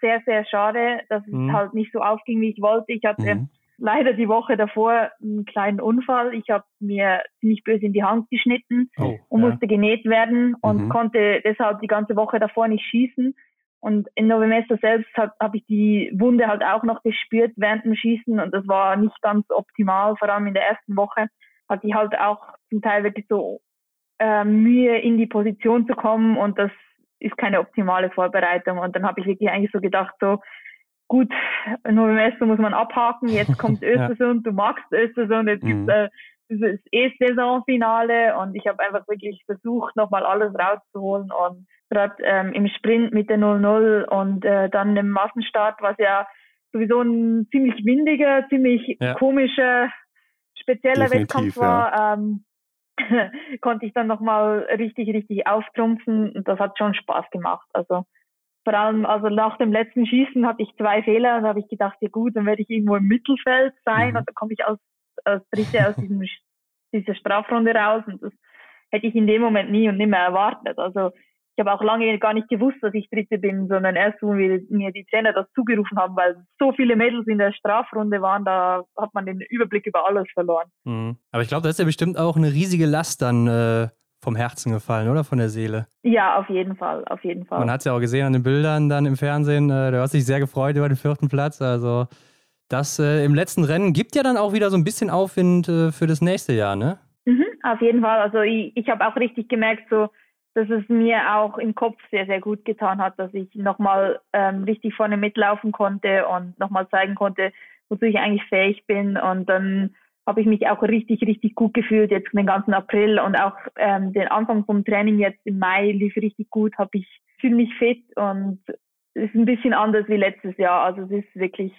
sehr, sehr schade, dass mhm. es halt nicht so aufging, wie ich wollte. Ich hatte mhm leider die Woche davor einen kleinen Unfall. Ich habe mir ziemlich böse in die Hand geschnitten oh, und ja. musste genäht werden und mhm. konnte deshalb die ganze Woche davor nicht schießen. Und in Novemester selbst habe hab ich die Wunde halt auch noch gespürt während dem Schießen und das war nicht ganz optimal, vor allem in der ersten Woche hatte ich halt auch zum Teil wirklich so äh, Mühe in die Position zu kommen und das ist keine optimale Vorbereitung. Und dann habe ich wirklich eigentlich so gedacht, so, gut, Novemester muss man abhaken, jetzt kommt Östersund, ja. du magst Östersund, jetzt mhm. gibt es äh, E-Saisonfinale und ich habe einfach wirklich versucht, nochmal alles rauszuholen und gerade ähm, im Sprint mit der 0-0 und äh, dann im Massenstart, was ja sowieso ein ziemlich windiger, ziemlich ja. komischer, spezieller Definitiv, Wettkampf war, ja. ähm, konnte ich dann nochmal richtig, richtig auftrumpfen und das hat schon Spaß gemacht. Also vor allem, also nach dem letzten Schießen hatte ich zwei Fehler und da habe ich gedacht, ja gut, dann werde ich irgendwo im Mittelfeld sein mhm. und dann komme ich als, als Dritte aus diesem, dieser Strafrunde raus und das hätte ich in dem Moment nie und nimmer erwartet. Also ich habe auch lange gar nicht gewusst, dass ich Dritte bin, sondern erst, wo mir, mir die Trainer das zugerufen haben, weil so viele Mädels in der Strafrunde waren, da hat man den Überblick über alles verloren. Mhm. Aber ich glaube, das ist ja bestimmt auch eine riesige Last dann äh, vom Herzen gefallen, oder? Von der Seele. Ja, auf jeden Fall, auf jeden Fall. Man hat es ja auch gesehen an den Bildern dann im Fernsehen. Äh, du hast dich sehr gefreut über den vierten Platz. Also das äh, im letzten Rennen gibt ja dann auch wieder so ein bisschen Aufwind äh, für das nächste Jahr, ne? Mhm, auf jeden Fall. Also ich, ich habe auch richtig gemerkt, so dass es mir auch im Kopf sehr, sehr gut getan hat, dass ich nochmal ähm, richtig vorne mitlaufen konnte und nochmal zeigen konnte, wozu ich eigentlich fähig bin. Und dann habe ich mich auch richtig, richtig gut gefühlt jetzt den ganzen April und auch ähm, den Anfang vom Training jetzt im Mai lief richtig gut, habe ich fühle mich fit und es ist ein bisschen anders wie letztes Jahr. Also es ist wirklich,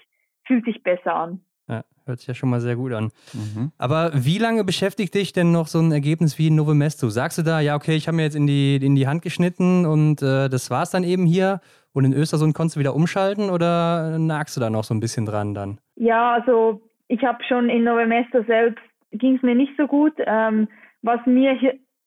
fühlt sich besser an. Ja, hört sich ja schon mal sehr gut an. Mhm. Aber wie lange beschäftigt dich denn noch so ein Ergebnis wie Novemesto? Sagst du da, ja, okay, ich habe mir jetzt in die, in die Hand geschnitten und äh, das es dann eben hier und in Östersund konntest du wieder umschalten oder nagst du da noch so ein bisschen dran dann? Ja, also ich habe schon in Novemester selbst ging es mir nicht so gut. Ähm, was mir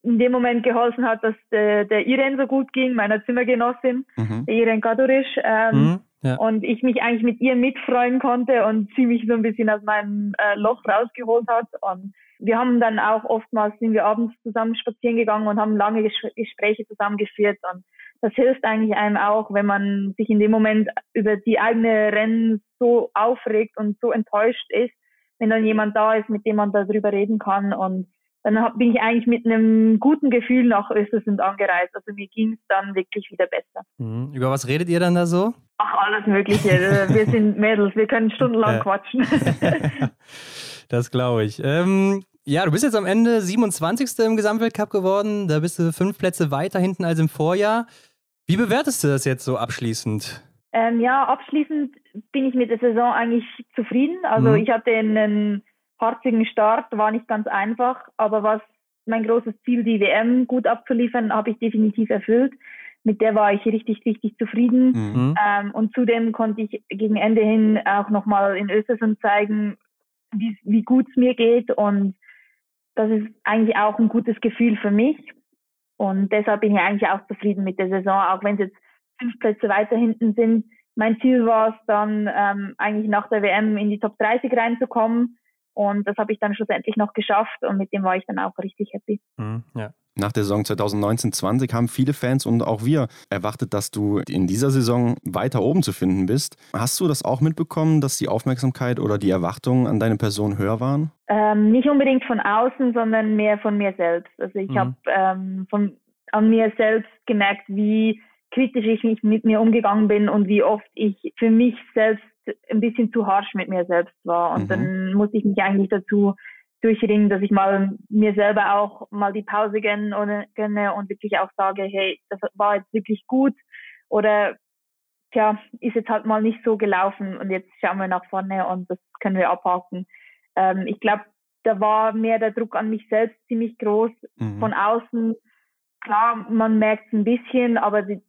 in dem Moment geholfen hat, dass der, der Iren so gut ging, meiner Zimmergenossin, mhm. Iren Kadurisch, ähm, mhm, ja. und ich mich eigentlich mit ihr mitfreuen konnte und sie mich so ein bisschen aus meinem äh, Loch rausgeholt hat. Und wir haben dann auch oftmals sind wir abends zusammen spazieren gegangen und haben lange Ges Gespräche zusammengeführt und das hilft eigentlich einem auch, wenn man sich in dem Moment über die eigene Rennen so aufregt und so enttäuscht ist, wenn dann jemand da ist, mit dem man darüber reden kann. Und dann bin ich eigentlich mit einem guten Gefühl nach Östersund angereist. Also mir ging es dann wirklich wieder besser. Mhm. Über was redet ihr dann da so? Ach, alles Mögliche. wir sind Mädels, wir können stundenlang quatschen. das glaube ich. Ähm, ja, du bist jetzt am Ende 27. im Gesamtweltcup geworden. Da bist du fünf Plätze weiter hinten als im Vorjahr. Wie bewertest du das jetzt so abschließend? Ähm, ja, abschließend bin ich mit der Saison eigentlich zufrieden. Also mhm. ich hatte einen harzigen Start, war nicht ganz einfach, aber was mein großes Ziel, die WM gut abzuliefern, habe ich definitiv erfüllt. Mit der war ich richtig, richtig zufrieden. Mhm. Ähm, und zudem konnte ich gegen Ende hin auch nochmal in Östersund zeigen, wie, wie gut es mir geht. Und das ist eigentlich auch ein gutes Gefühl für mich. Und deshalb bin ich eigentlich auch zufrieden mit der Saison, auch wenn es jetzt fünf Plätze weiter hinten sind. Mein Ziel war es dann ähm, eigentlich nach der WM in die Top 30 reinzukommen. Und das habe ich dann schlussendlich noch geschafft und mit dem war ich dann auch richtig happy. Mhm, ja. Nach der Saison 2019-20 haben viele Fans und auch wir erwartet, dass du in dieser Saison weiter oben zu finden bist. Hast du das auch mitbekommen, dass die Aufmerksamkeit oder die Erwartungen an deine Person höher waren? Ähm, nicht unbedingt von außen, sondern mehr von mir selbst. Also ich mhm. habe ähm, von an mir selbst gemerkt, wie kritisch ich mit mir umgegangen bin und wie oft ich für mich selbst ein bisschen zu harsch mit mir selbst war. Und mhm. dann musste ich mich eigentlich dazu durchringen, dass ich mal mir selber auch mal die Pause gönne, gönne und wirklich auch sage, hey, das war jetzt wirklich gut oder tja, ist jetzt halt mal nicht so gelaufen und jetzt schauen wir nach vorne und das können wir abhaken. Ähm, ich glaube, da war mehr der Druck an mich selbst ziemlich groß. Mhm. Von außen, klar, man merkt es ein bisschen, aber die,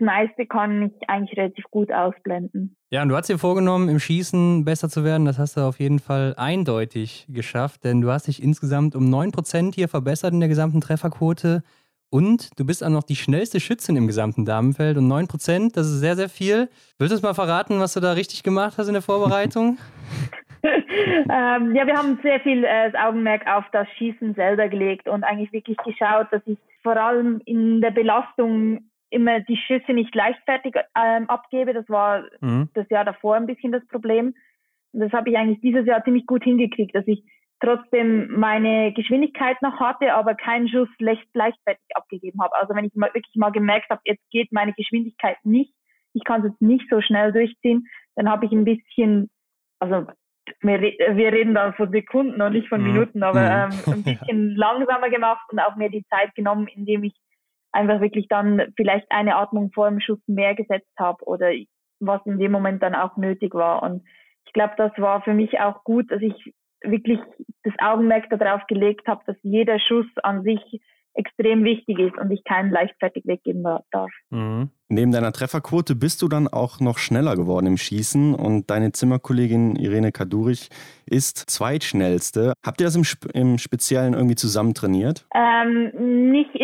meiste kann ich eigentlich relativ gut ausblenden. Ja, und du hast dir vorgenommen, im Schießen besser zu werden. Das hast du auf jeden Fall eindeutig geschafft, denn du hast dich insgesamt um 9% hier verbessert in der gesamten Trefferquote. Und du bist auch noch die schnellste Schützin im gesamten Damenfeld. Und 9%, das ist sehr, sehr viel. Willst du uns mal verraten, was du da richtig gemacht hast in der Vorbereitung? ähm, ja, wir haben sehr viel äh, das Augenmerk auf das Schießen selber gelegt und eigentlich wirklich geschaut, dass ich vor allem in der Belastung immer die Schüsse nicht leichtfertig ähm, abgebe. Das war mhm. das Jahr davor ein bisschen das Problem. Und das habe ich eigentlich dieses Jahr ziemlich gut hingekriegt, dass ich trotzdem meine Geschwindigkeit noch hatte, aber keinen Schuss leicht, leichtfertig abgegeben habe. Also wenn ich mal wirklich mal gemerkt habe, jetzt geht meine Geschwindigkeit nicht, ich kann es jetzt nicht so schnell durchziehen, dann habe ich ein bisschen, also wir, wir reden da von Sekunden und nicht von mhm. Minuten, aber mhm. ähm, ein bisschen langsamer gemacht und auch mir die Zeit genommen, indem ich einfach wirklich dann vielleicht eine Atmung vor dem Schuss mehr gesetzt habe oder was in dem Moment dann auch nötig war. Und ich glaube, das war für mich auch gut, dass ich wirklich das Augenmerk darauf gelegt habe, dass jeder Schuss an sich extrem wichtig ist und ich keinen leichtfertig weggeben darf. Mhm. Neben deiner Trefferquote bist du dann auch noch schneller geworden im Schießen und deine Zimmerkollegin Irene Kadurich ist zweitschnellste. Habt ihr das im, im Speziellen irgendwie zusammen trainiert? Ähm, nicht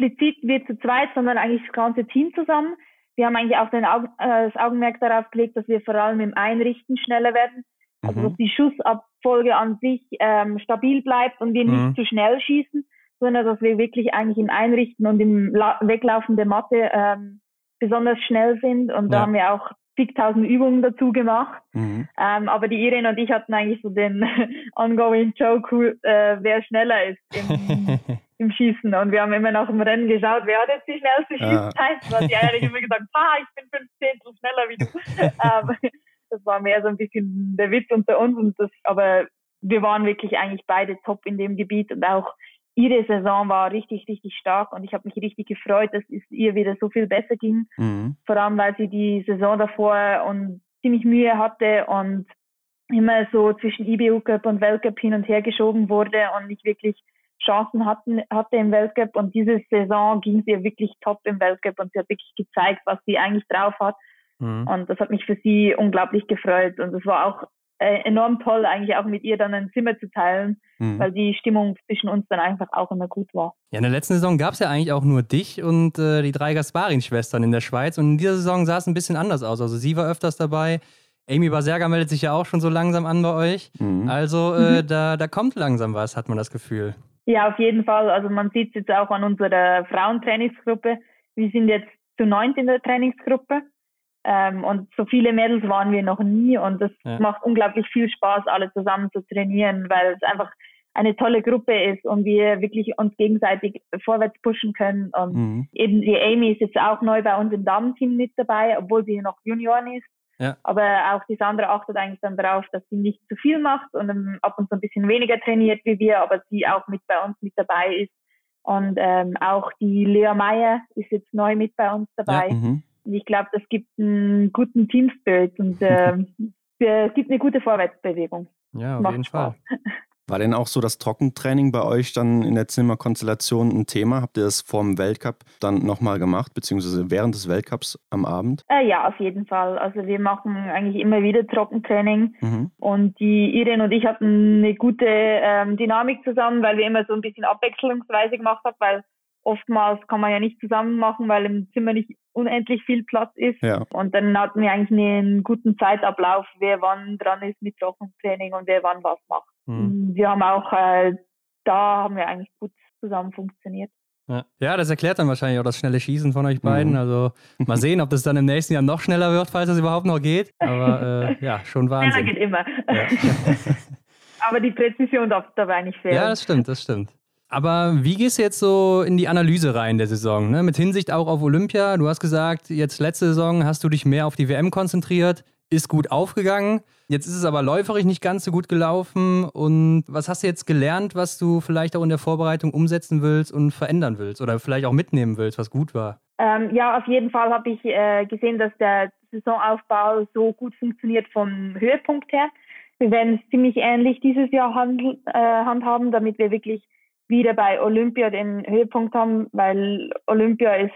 explizit wir zu zweit, sondern eigentlich das ganze Team zusammen. Wir haben eigentlich auch Augen, äh, das Augenmerk darauf gelegt, dass wir vor allem im Einrichten schneller werden. Also mhm. dass die Schussabfolge an sich ähm, stabil bleibt und wir mhm. nicht zu schnell schießen, sondern dass wir wirklich eigentlich im Einrichten und im La Weglaufen der Matte ähm, besonders schnell sind. Und ja. da haben wir auch zigtausend Übungen dazu gemacht. Mhm. Ähm, aber die Irene und ich hatten eigentlich so den ongoing Joke, äh, wer schneller ist im, im Schießen. Und wir haben immer nach dem Rennen geschaut, wer hat jetzt die schnellste Schießzeit? Ah. Und die eigentlich immer gesagt, ah, ich bin fünf Zehntel schneller wie du. ähm, das war mehr so ein bisschen der Witz unter uns. Und das, aber wir waren wirklich eigentlich beide top in dem Gebiet und auch ihre Saison war richtig, richtig stark und ich habe mich richtig gefreut, dass es ihr wieder so viel besser ging. Mhm. Vor allem, weil sie die Saison davor und ziemlich Mühe hatte und immer so zwischen IBU Cup und Weltcup hin und her geschoben wurde und nicht wirklich Chancen hatten, hatte im Weltcup und diese Saison ging sie wirklich top im Weltcup und sie hat wirklich gezeigt, was sie eigentlich drauf hat. Mhm. Und das hat mich für sie unglaublich gefreut und es war auch äh, enorm toll, eigentlich auch mit ihr dann ein Zimmer zu teilen, mhm. weil die Stimmung zwischen uns dann einfach auch immer gut war. Ja, in der letzten Saison gab es ja eigentlich auch nur dich und äh, die drei Gasparin-Schwestern in der Schweiz und in dieser Saison sah es ein bisschen anders aus. Also sie war öfters dabei. Amy Baserga meldet sich ja auch schon so langsam an bei euch. Mhm. Also äh, mhm. da, da kommt langsam was, hat man das Gefühl. Ja, auf jeden Fall. Also man sieht es jetzt auch an unserer Frauentrainingsgruppe. Wir sind jetzt zu neunt in der Trainingsgruppe. Ähm, und so viele Mädels waren wir noch nie und es ja. macht unglaublich viel Spaß, alle zusammen zu trainieren, weil es einfach eine tolle Gruppe ist und wir wirklich uns gegenseitig vorwärts pushen können. Und mhm. eben die Amy ist jetzt auch neu bei uns im Damenteam mit dabei, obwohl sie noch Juniorin ist. Ja. Aber auch die Sandra achtet eigentlich dann darauf, dass sie nicht zu viel macht und um, ab und zu ein bisschen weniger trainiert wie wir, aber sie auch mit bei uns mit dabei ist. Und ähm, auch die Lea Meyer ist jetzt neu mit bei uns dabei. Ja, mhm. Und ich glaube, das gibt einen guten Team Spirit und äh, es gibt eine gute Vorwärtsbewegung. Ja, auf Macht jeden Spaß. Fall. War denn auch so das Trockentraining bei euch dann in der Zimmerkonstellation ein Thema? Habt ihr das vor dem Weltcup dann nochmal gemacht, beziehungsweise während des Weltcups am Abend? Äh, ja, auf jeden Fall. Also wir machen eigentlich immer wieder Trockentraining mhm. und die Irene und ich hatten eine gute ähm, Dynamik zusammen, weil wir immer so ein bisschen abwechslungsweise gemacht haben, weil oftmals kann man ja nicht zusammen machen, weil im Zimmer nicht unendlich viel Platz ist. Ja. Und dann hatten wir eigentlich einen guten Zeitablauf, wer wann dran ist mit Trockentraining und wer wann was macht. Mhm. Wir haben auch, äh, da haben wir eigentlich gut zusammen funktioniert. Ja. ja. das erklärt dann wahrscheinlich auch das schnelle Schießen von euch beiden. Mhm. Also mal sehen, ob das dann im nächsten Jahr noch schneller wird, falls es überhaupt noch geht. Aber äh, ja, schon Wahnsinn. Ja, geht immer. Ja. Aber die Präzision darf dabei nicht fehlen. Ja, das stimmt, das stimmt. Aber wie gehst du jetzt so in die Analyse rein der Saison? Ne? Mit Hinsicht auch auf Olympia. Du hast gesagt, jetzt letzte Saison hast du dich mehr auf die WM konzentriert, ist gut aufgegangen. Jetzt ist es aber läuferig nicht ganz so gut gelaufen. Und was hast du jetzt gelernt, was du vielleicht auch in der Vorbereitung umsetzen willst und verändern willst oder vielleicht auch mitnehmen willst, was gut war? Ähm, ja, auf jeden Fall habe ich äh, gesehen, dass der Saisonaufbau so gut funktioniert vom Höhepunkt her. Wir werden es ziemlich ähnlich dieses Jahr handl, äh, handhaben, damit wir wirklich wieder bei Olympia den Höhepunkt haben, weil Olympia ist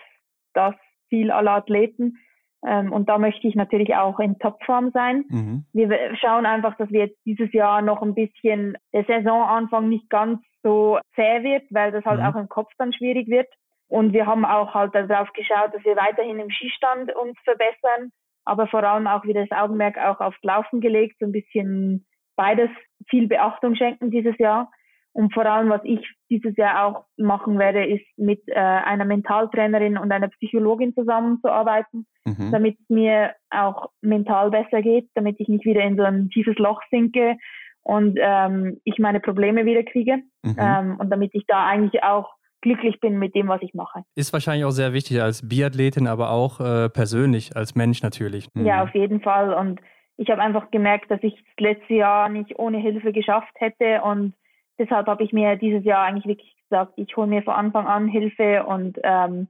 das Ziel aller Athleten. Ähm, und da möchte ich natürlich auch in Topform sein. Mhm. Wir schauen einfach, dass wir jetzt dieses Jahr noch ein bisschen der Saisonanfang nicht ganz so zäh wird, weil das halt mhm. auch im Kopf dann schwierig wird. Und wir haben auch halt darauf geschaut, dass wir weiterhin im Skistand uns verbessern, aber vor allem auch wieder das Augenmerk auch aufs Laufen gelegt, so ein bisschen beides viel Beachtung schenken dieses Jahr. Und vor allem, was ich dieses Jahr auch machen werde, ist mit äh, einer Mentaltrainerin und einer Psychologin zusammenzuarbeiten, mhm. damit es mir auch mental besser geht, damit ich nicht wieder in so ein tiefes Loch sinke und ähm, ich meine Probleme wieder kriege mhm. ähm, und damit ich da eigentlich auch glücklich bin mit dem, was ich mache. Ist wahrscheinlich auch sehr wichtig als Biathletin, aber auch äh, persönlich, als Mensch natürlich. Mhm. Ja, auf jeden Fall. Und ich habe einfach gemerkt, dass ich das letzte Jahr nicht ohne Hilfe geschafft hätte und deshalb habe ich mir dieses Jahr eigentlich wirklich gesagt, ich hole mir von Anfang an Hilfe und ähm,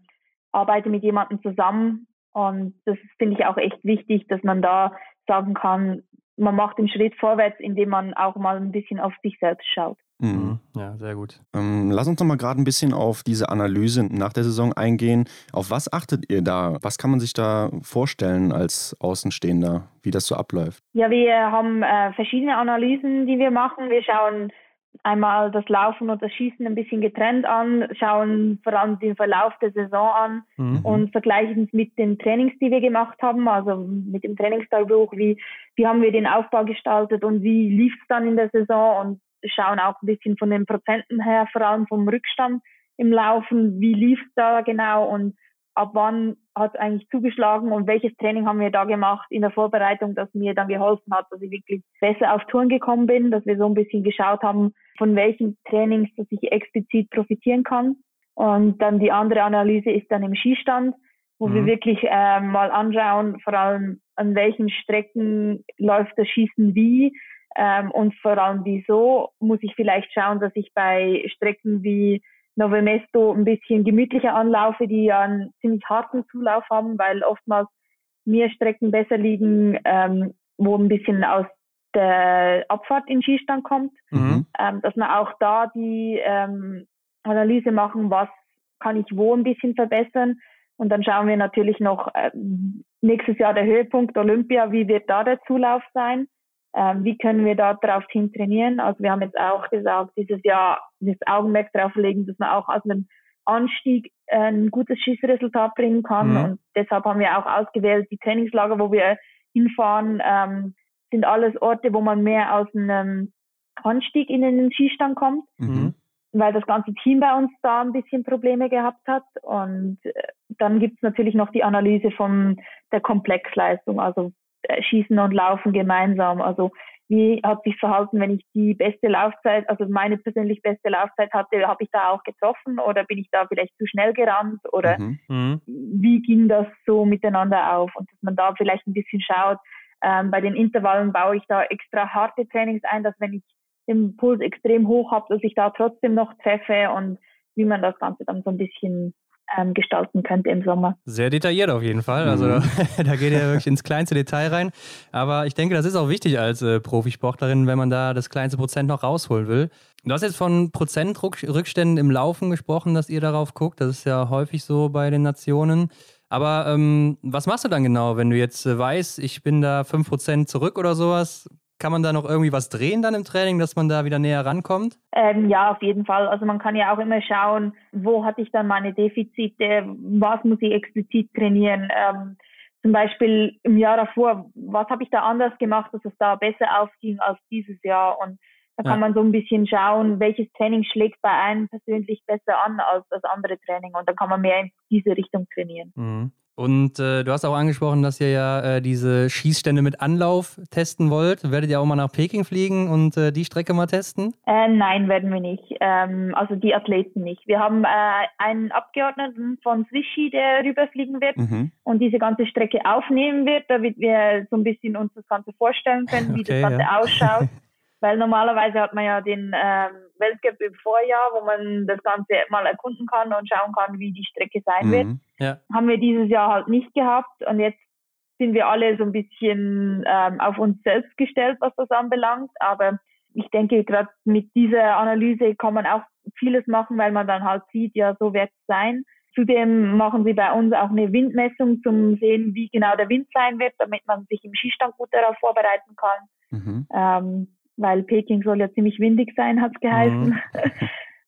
arbeite mit jemandem zusammen. Und das finde ich auch echt wichtig, dass man da sagen kann, man macht den Schritt vorwärts, indem man auch mal ein bisschen auf sich selbst schaut. Mhm. mhm. Ja, sehr gut. Ähm, lass uns doch mal gerade ein bisschen auf diese Analyse nach der Saison eingehen. Auf was achtet ihr da? Was kann man sich da vorstellen als Außenstehender, wie das so abläuft? Ja, wir haben äh, verschiedene Analysen, die wir machen. Wir schauen einmal das Laufen und das Schießen ein bisschen getrennt an, schauen vor allem den Verlauf der Saison an mhm. und vergleichen es mit den Trainings, die wir gemacht haben, also mit dem Trainingstagebuch, wie, wie haben wir den Aufbau gestaltet und wie lief es dann in der Saison und schauen auch ein bisschen von den Prozenten her, vor allem vom Rückstand im Laufen, wie lief es da genau und ab wann hat eigentlich zugeschlagen und welches Training haben wir da gemacht in der Vorbereitung, das mir dann geholfen hat, dass ich wirklich besser auf Touren gekommen bin, dass wir so ein bisschen geschaut haben, von welchen Trainings, dass ich explizit profitieren kann. Und dann die andere Analyse ist dann im Skistand, wo mhm. wir wirklich äh, mal anschauen, vor allem an welchen Strecken läuft das Schießen wie ähm, und vor allem wieso muss ich vielleicht schauen, dass ich bei Strecken wie Nove Mesto ein bisschen gemütlicher anlaufe, die ja einen ziemlich harten Zulauf haben, weil oftmals mir Strecken besser liegen, ähm, wo ein bisschen aus der Abfahrt in Skistand kommt, mhm. ähm, dass wir auch da die ähm, Analyse machen, was kann ich wo ein bisschen verbessern. Und dann schauen wir natürlich noch ähm, nächstes Jahr der Höhepunkt Olympia, wie wird da der Zulauf sein? Ähm, wie können wir da darauf hin trainieren? Also wir haben jetzt auch gesagt, dieses Jahr das Augenmerk darauf legen, dass man auch aus einem Anstieg äh, ein gutes Schießresultat bringen kann. Mhm. Und deshalb haben wir auch ausgewählt, die Trainingslager, wo wir hinfahren, ähm, sind alles Orte, wo man mehr aus einem Anstieg in den Skistand kommt. Mhm. Weil das ganze Team bei uns da ein bisschen Probleme gehabt hat. Und äh, dann gibt's natürlich noch die Analyse von der Komplexleistung, also Schießen und Laufen gemeinsam. Also wie hat sich verhalten, wenn ich die beste Laufzeit, also meine persönlich beste Laufzeit hatte, habe ich da auch getroffen oder bin ich da vielleicht zu schnell gerannt oder mhm. mhm. wie ging das so miteinander auf und dass man da vielleicht ein bisschen schaut. Ähm, bei den Intervallen baue ich da extra harte Trainings ein, dass wenn ich den Puls extrem hoch habe, dass ich da trotzdem noch treffe und wie man das Ganze dann so ein bisschen ähm, gestalten könnte im Sommer. Sehr detailliert auf jeden Fall. Also mhm. da geht er wirklich ins kleinste Detail rein. Aber ich denke, das ist auch wichtig als äh, Profisportlerin, wenn man da das kleinste Prozent noch rausholen will. Du hast jetzt von Prozentrückständen im Laufen gesprochen, dass ihr darauf guckt. Das ist ja häufig so bei den Nationen. Aber ähm, was machst du dann genau, wenn du jetzt äh, weißt, ich bin da 5% zurück oder sowas? Kann man da noch irgendwie was drehen dann im Training, dass man da wieder näher rankommt? Ähm, ja, auf jeden Fall. Also man kann ja auch immer schauen, wo hatte ich dann meine Defizite, was muss ich explizit trainieren. Ähm, zum Beispiel im Jahr davor, was habe ich da anders gemacht, dass es da besser aufging als dieses Jahr und Da kann man so ein bisschen schauen, welches Training schlägt bei einem persönlich besser an als das andere Training und dann kann man mehr in diese Richtung trainieren. Mhm. Und äh, du hast auch angesprochen, dass ihr ja äh, diese Schießstände mit Anlauf testen wollt. Werdet ihr auch mal nach Peking fliegen und äh, die Strecke mal testen? Äh, nein, werden wir nicht. Ähm, also die Athleten nicht. Wir haben äh, einen Abgeordneten von Swishy, der rüberfliegen wird mhm. und diese ganze Strecke aufnehmen wird, damit wir so ein bisschen uns das Ganze vorstellen können, wie okay, das Ganze ja. ausschaut. Weil normalerweise hat man ja den ähm, Weltcup im Vorjahr, wo man das Ganze mal erkunden kann und schauen kann, wie die Strecke sein mhm. wird. Ja. Haben wir dieses Jahr halt nicht gehabt und jetzt sind wir alle so ein bisschen ähm, auf uns selbst gestellt, was das anbelangt. Aber ich denke, gerade mit dieser Analyse kann man auch vieles machen, weil man dann halt sieht, ja, so wird es sein. Zudem machen sie bei uns auch eine Windmessung zum sehen, wie genau der Wind sein wird, damit man sich im Skistand gut darauf vorbereiten kann. Mhm. Ähm, weil Peking soll ja ziemlich windig sein, hat es geheißen. Mhm.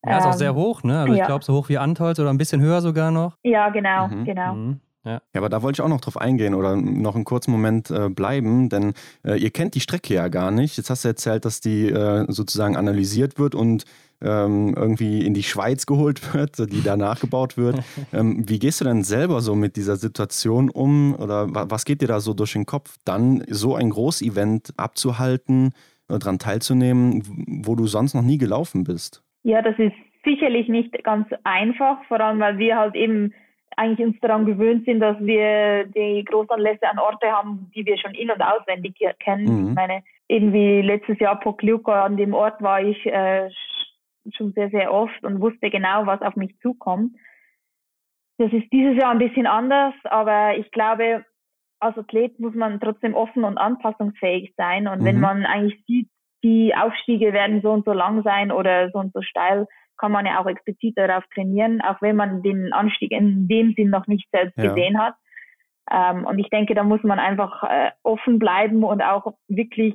Ja, ist auch sehr ähm, hoch, ne? Also ja. ich glaube, so hoch wie Antolz oder ein bisschen höher sogar noch. Ja, genau, mhm. genau. Mhm. Ja. ja, aber da wollte ich auch noch drauf eingehen oder noch einen kurzen Moment äh, bleiben, denn äh, ihr kennt die Strecke ja gar nicht. Jetzt hast du erzählt, dass die äh, sozusagen analysiert wird und ähm, irgendwie in die Schweiz geholt wird, die da nachgebaut wird. ähm, wie gehst du denn selber so mit dieser Situation um oder was geht dir da so durch den Kopf, dann so ein Großevent abzuhalten? Äh, daran teilzunehmen, wo du sonst noch nie gelaufen bist? Ja, das ist sicherlich nicht ganz einfach, vor allem weil wir halt eben eigentlich uns daran gewöhnt sind, dass wir die Großanlässe an Orte haben, die wir schon in- und auswendig kennen. Mhm. Ich meine, irgendwie letztes Jahr Pokljuka, an dem Ort war ich äh, schon sehr, sehr oft und wusste genau, was auf mich zukommt. Das ist dieses Jahr ein bisschen anders, aber ich glaube, als Athlet muss man trotzdem offen und anpassungsfähig sein. Und mhm. wenn man eigentlich sieht, die Aufstiege werden so und so lang sein oder so und so steil, kann man ja auch explizit darauf trainieren, auch wenn man den Anstieg in dem Sinn noch nicht selbst ja. gesehen hat. Ähm, und ich denke, da muss man einfach äh, offen bleiben und auch wirklich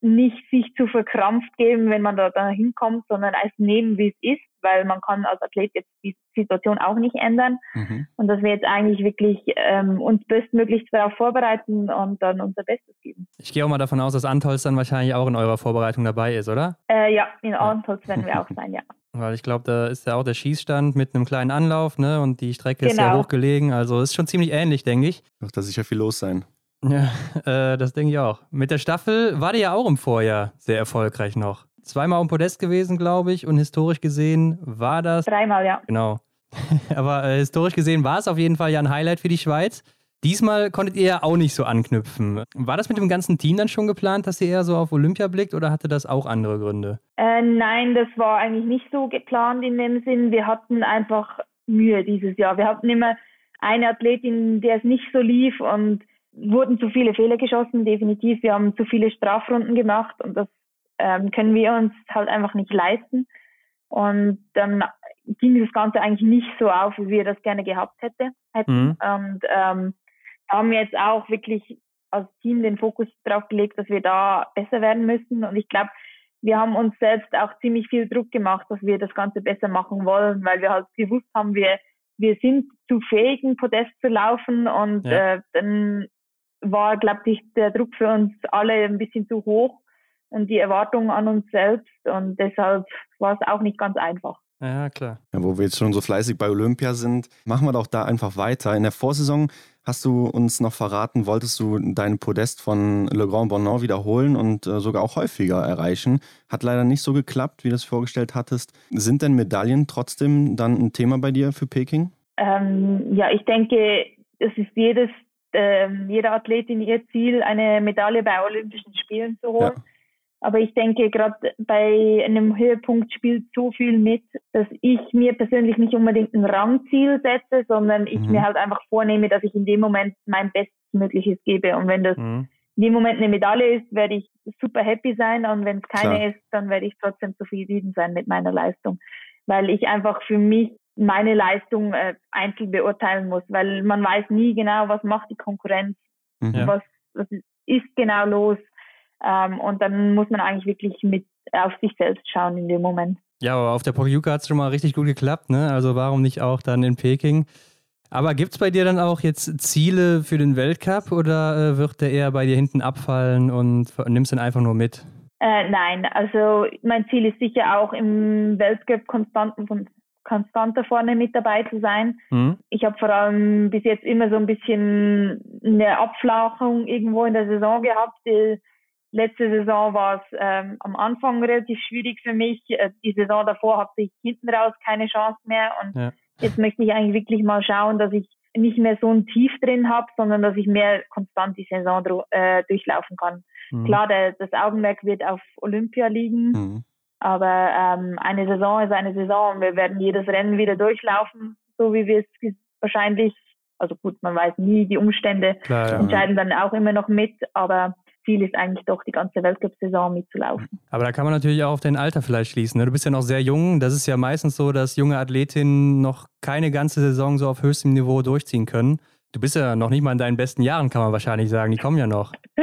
nicht sich zu verkrampft geben, wenn man da, da hinkommt, sondern als nehmen, wie es ist, weil man kann als Athlet jetzt die Situation auch nicht ändern. Mhm. Und dass wir jetzt eigentlich wirklich ähm, uns bestmöglichst darauf vorbereiten und dann unser Bestes geben. Ich gehe auch mal davon aus, dass Antolz dann wahrscheinlich auch in eurer Vorbereitung dabei ist, oder? Äh, ja, in Antolz werden wir auch sein, ja. Weil ich glaube, da ist ja auch der Schießstand mit einem kleinen Anlauf, ne? Und die Strecke genau. ist sehr genau. hoch gelegen. Also ist schon ziemlich ähnlich, denke ich. Doch, da sicher viel los sein. Ja, äh, das denke ich auch. Mit der Staffel war die ja auch im Vorjahr sehr erfolgreich noch. Zweimal im Podest gewesen, glaube ich, und historisch gesehen war das. Dreimal, ja. Genau. Aber äh, historisch gesehen war es auf jeden Fall ja ein Highlight für die Schweiz. Diesmal konntet ihr ja auch nicht so anknüpfen. War das mit dem ganzen Team dann schon geplant, dass ihr eher so auf Olympia blickt oder hatte das auch andere Gründe? Äh, nein, das war eigentlich nicht so geplant in dem Sinn. Wir hatten einfach Mühe dieses Jahr. Wir hatten immer eine Athletin, der es nicht so lief und wurden zu viele Fehler geschossen, definitiv. Wir haben zu viele Strafrunden gemacht und das ähm, können wir uns halt einfach nicht leisten. Und dann ging das Ganze eigentlich nicht so auf, wie wir das gerne gehabt hätte, hätten. Mhm. Und ähm, haben jetzt auch wirklich als Team den Fokus darauf gelegt, dass wir da besser werden müssen. Und ich glaube, wir haben uns selbst auch ziemlich viel Druck gemacht, dass wir das Ganze besser machen wollen, weil wir halt gewusst haben, wir, wir sind zu fähig, ein Podest zu laufen und ja. äh, dann war, glaube ich, der Druck für uns alle ein bisschen zu hoch und die Erwartungen an uns selbst und deshalb war es auch nicht ganz einfach. Ja, klar. Ja, wo wir jetzt schon so fleißig bei Olympia sind, machen wir doch da einfach weiter. In der Vorsaison hast du uns noch verraten, wolltest du deinen Podest von Le Grand Bonnant wiederholen und äh, sogar auch häufiger erreichen. Hat leider nicht so geklappt, wie du es vorgestellt hattest. Sind denn Medaillen trotzdem dann ein Thema bei dir für Peking? Ähm, ja, ich denke, es ist jedes äh, jeder Athletin ihr Ziel, eine Medaille bei Olympischen Spielen zu holen. Ja. Aber ich denke, gerade bei einem Höhepunkt spielt so viel mit, dass ich mir persönlich nicht unbedingt ein Rangziel setze, sondern ich mhm. mir halt einfach vornehme, dass ich in dem Moment mein Bestmögliches gebe. Und wenn das mhm. in dem Moment eine Medaille ist, werde ich super happy sein. Und wenn es keine Klar. ist, dann werde ich trotzdem zufrieden sein mit meiner Leistung. Weil ich einfach für mich meine Leistung äh, einzeln beurteilen muss, weil man weiß nie genau, was macht die Konkurrenz, mhm. was, was ist genau los. Ähm, und dann muss man eigentlich wirklich mit auf sich selbst schauen in dem Moment. Ja, aber auf der Pokljuka hat es schon mal richtig gut geklappt, ne? Also warum nicht auch dann in Peking? Aber gibt es bei dir dann auch jetzt Ziele für den Weltcup oder äh, wird der eher bei dir hinten abfallen und nimmst den einfach nur mit? Äh, nein, also mein Ziel ist sicher auch im Weltcup konstanten konstanter vorne mit dabei zu sein. Mhm. Ich habe vor allem bis jetzt immer so ein bisschen eine Abflachung irgendwo in der Saison gehabt. Die letzte Saison war es ähm, am Anfang relativ schwierig für mich. Äh, die Saison davor hatte ich hinten raus keine Chance mehr und ja. jetzt möchte ich eigentlich wirklich mal schauen, dass ich nicht mehr so ein Tief drin habe, sondern dass ich mehr konstant die Saison äh, durchlaufen kann. Mhm. Klar, der, das Augenmerk wird auf Olympia liegen, mhm. aber ähm, eine Saison ist eine Saison. Wir werden jedes Rennen wieder durchlaufen, so wie wir es wahrscheinlich, also gut, man weiß nie, die Umstände Klar, ja. entscheiden dann auch immer noch mit, aber Ziel ist eigentlich doch, die ganze Weltcup-Saison mitzulaufen. Aber da kann man natürlich auch auf dein Alter vielleicht schließen. Ne? Du bist ja noch sehr jung. Das ist ja meistens so, dass junge Athletinnen noch keine ganze Saison so auf höchstem Niveau durchziehen können. Du bist ja noch nicht mal in deinen besten Jahren, kann man wahrscheinlich sagen. Die kommen ja noch.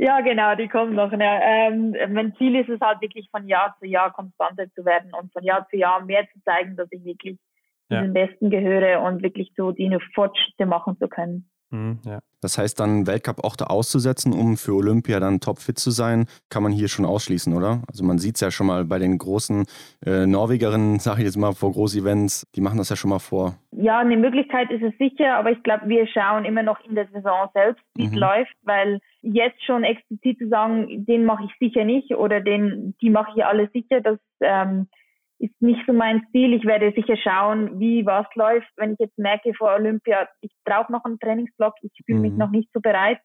Ja, genau, die kommen noch. Ja. Ähm, mein Ziel ist es halt wirklich von Jahr zu Jahr konstanter zu werden und von Jahr zu Jahr mehr zu zeigen, dass ich wirklich ja. zu den Besten gehöre und wirklich so die Fortschritte machen zu können. Mhm, ja. Das heißt dann, Weltcup auch da auszusetzen, um für Olympia dann topfit zu sein, kann man hier schon ausschließen, oder? Also man sieht es ja schon mal bei den großen äh, Norwegerinnen, sage ich jetzt mal, vor Großevents, die machen das ja schon mal vor. Ja, eine Möglichkeit ist es sicher, aber ich glaube, wir schauen immer noch in der Saison selbst, wie es mhm. läuft, weil jetzt schon explizit zu sagen, den mache ich sicher nicht oder den, die mache ich alle sicher, das ähm, ist nicht so mein Stil. Ich werde sicher schauen, wie was läuft. Wenn ich jetzt merke vor Olympia, ich brauche noch einen Trainingsblock, ich fühle mhm. mich noch nicht so bereit,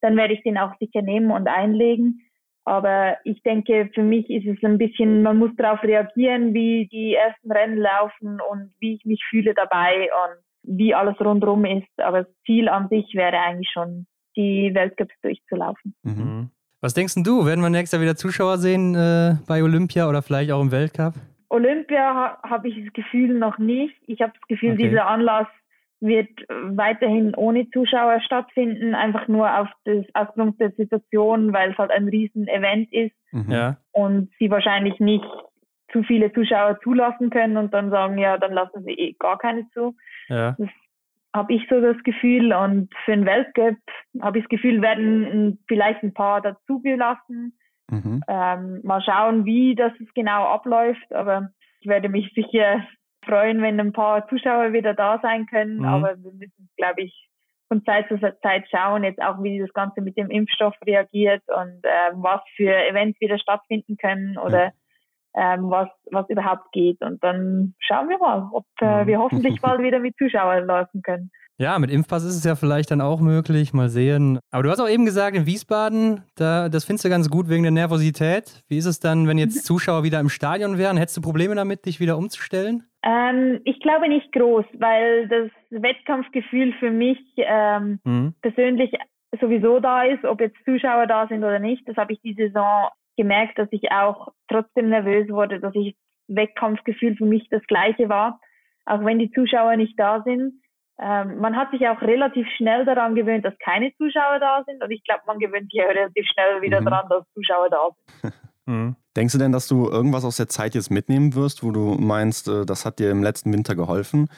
dann werde ich den auch sicher nehmen und einlegen. Aber ich denke, für mich ist es ein bisschen, man muss darauf reagieren, wie die ersten Rennen laufen und wie ich mich fühle dabei und wie alles rundherum ist. Aber das Ziel an sich wäre eigentlich schon, die Weltcups durchzulaufen. Mhm. Was denkst du, werden wir nächstes Jahr wieder Zuschauer sehen äh, bei Olympia oder vielleicht auch im Weltcup? Olympia habe ich das Gefühl noch nicht. Ich habe das Gefühl, okay. dieser Anlass wird weiterhin ohne Zuschauer stattfinden, einfach nur auf das, aufgrund der Situation, weil es halt ein Riesen-Event ist mhm. ja. und sie wahrscheinlich nicht zu viele Zuschauer zulassen können und dann sagen, ja, dann lassen sie eh gar keine zu. Ja. Das habe ich so das Gefühl und für den Weltcup habe ich das Gefühl, werden vielleicht ein paar dazugelassen. Mhm. Ähm, mal schauen, wie das genau abläuft, aber ich werde mich sicher freuen, wenn ein paar Zuschauer wieder da sein können, mhm. aber wir müssen, glaube ich, von Zeit zu Zeit schauen, jetzt auch wie das Ganze mit dem Impfstoff reagiert und ähm, was für Events wieder stattfinden können oder ja. ähm, was, was überhaupt geht. Und dann schauen wir mal, ob äh, mhm. wir hoffentlich bald wieder mit Zuschauern laufen können. Ja, mit Impfpass ist es ja vielleicht dann auch möglich. Mal sehen. Aber du hast auch eben gesagt, in Wiesbaden, da, das findest du ganz gut wegen der Nervosität. Wie ist es dann, wenn jetzt Zuschauer wieder im Stadion wären? Hättest du Probleme damit, dich wieder umzustellen? Ähm, ich glaube nicht groß, weil das Wettkampfgefühl für mich ähm, mhm. persönlich sowieso da ist, ob jetzt Zuschauer da sind oder nicht. Das habe ich die Saison gemerkt, dass ich auch trotzdem nervös wurde, dass ich Wettkampfgefühl für mich das gleiche war, auch wenn die Zuschauer nicht da sind ähm, man hat sich auch relativ schnell daran gewöhnt, dass keine Zuschauer da sind. Und ich glaube, man gewöhnt sich auch relativ schnell wieder mhm. daran, dass Zuschauer da sind. Mhm. Denkst du denn, dass du irgendwas aus der Zeit jetzt mitnehmen wirst, wo du meinst, äh, das hat dir im letzten Winter geholfen?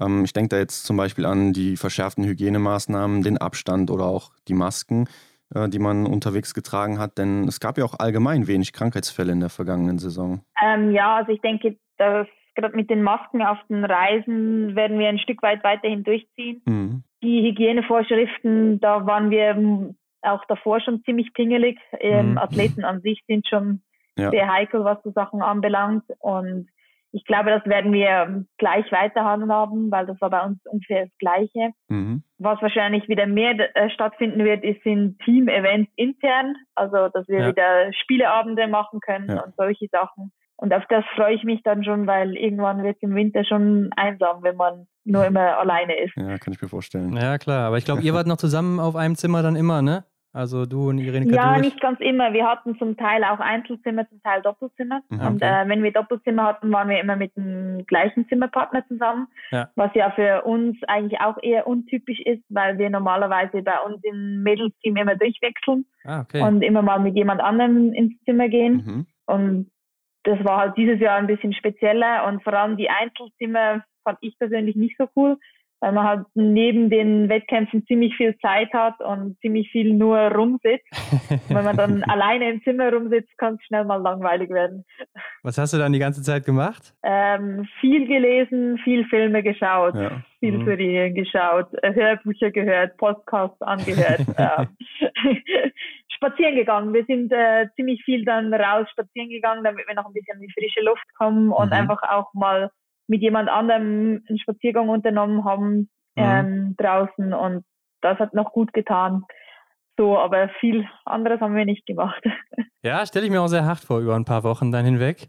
Ähm, ich denke da jetzt zum Beispiel an die verschärften Hygienemaßnahmen, den Abstand oder auch die Masken, äh, die man unterwegs getragen hat. Denn es gab ja auch allgemein wenig Krankheitsfälle in der vergangenen Saison. Ähm, ja, also ich denke, dass gerade mit den Masken auf den Reisen werden wir ein Stück weit weiterhin durchziehen. Mhm. Die Hygienevorschriften, da waren wir auch davor schon ziemlich pingelig. Ähm, mhm. Athleten an sich sind schon ja. sehr heikel, was so Sachen anbelangt. Und ich glaube, das werden wir gleich weiter haben, weil das war bei uns ungefähr das Gleiche. Mhm. Was wahrscheinlich wieder mehr äh, stattfinden wird, ist sind Team-Events intern, also dass wir ja. wieder Spieleabende machen können ja. und solche Sachen. Und auf das freue ich mich dann schon, weil irgendwann wird es im Winter schon einsam, wenn man nur immer alleine ist. Ja, kann ich mir vorstellen. Ja, klar. Aber ich glaube, ihr wart noch zusammen auf einem Zimmer dann immer, ne? Also du und Irene Kaduric. Ja, nicht ganz immer. Wir hatten zum Teil auch Einzelzimmer, zum Teil Doppelzimmer. Mhm, okay. Und äh, wenn wir Doppelzimmer hatten, waren wir immer mit dem gleichen Zimmerpartner zusammen. Ja. Was ja für uns eigentlich auch eher untypisch ist, weil wir normalerweise bei uns im Mädelsteam immer durchwechseln ah, okay. und immer mal mit jemand anderem ins Zimmer gehen. Mhm. Und das war halt dieses Jahr ein bisschen spezieller und vor allem die Einzelzimmer fand ich persönlich nicht so cool, weil man halt neben den Wettkämpfen ziemlich viel Zeit hat und ziemlich viel nur rumsitzt. wenn man dann alleine im Zimmer rumsitzt, kann es schnell mal langweilig werden. Was hast du dann die ganze Zeit gemacht? Ähm, viel gelesen, viel Filme geschaut, ja. viel mhm. Serien geschaut, Hörbücher gehört, Podcasts angehört. ähm, spazieren gegangen. Wir sind äh, ziemlich viel dann raus spazieren gegangen, damit wir noch ein bisschen in die frische Luft kommen und mhm. einfach auch mal mit jemand anderem einen Spaziergang unternommen haben mhm. ähm, draußen und das hat noch gut getan. So, aber viel anderes haben wir nicht gemacht. Ja, stelle ich mir auch sehr hart vor über ein paar Wochen dann hinweg.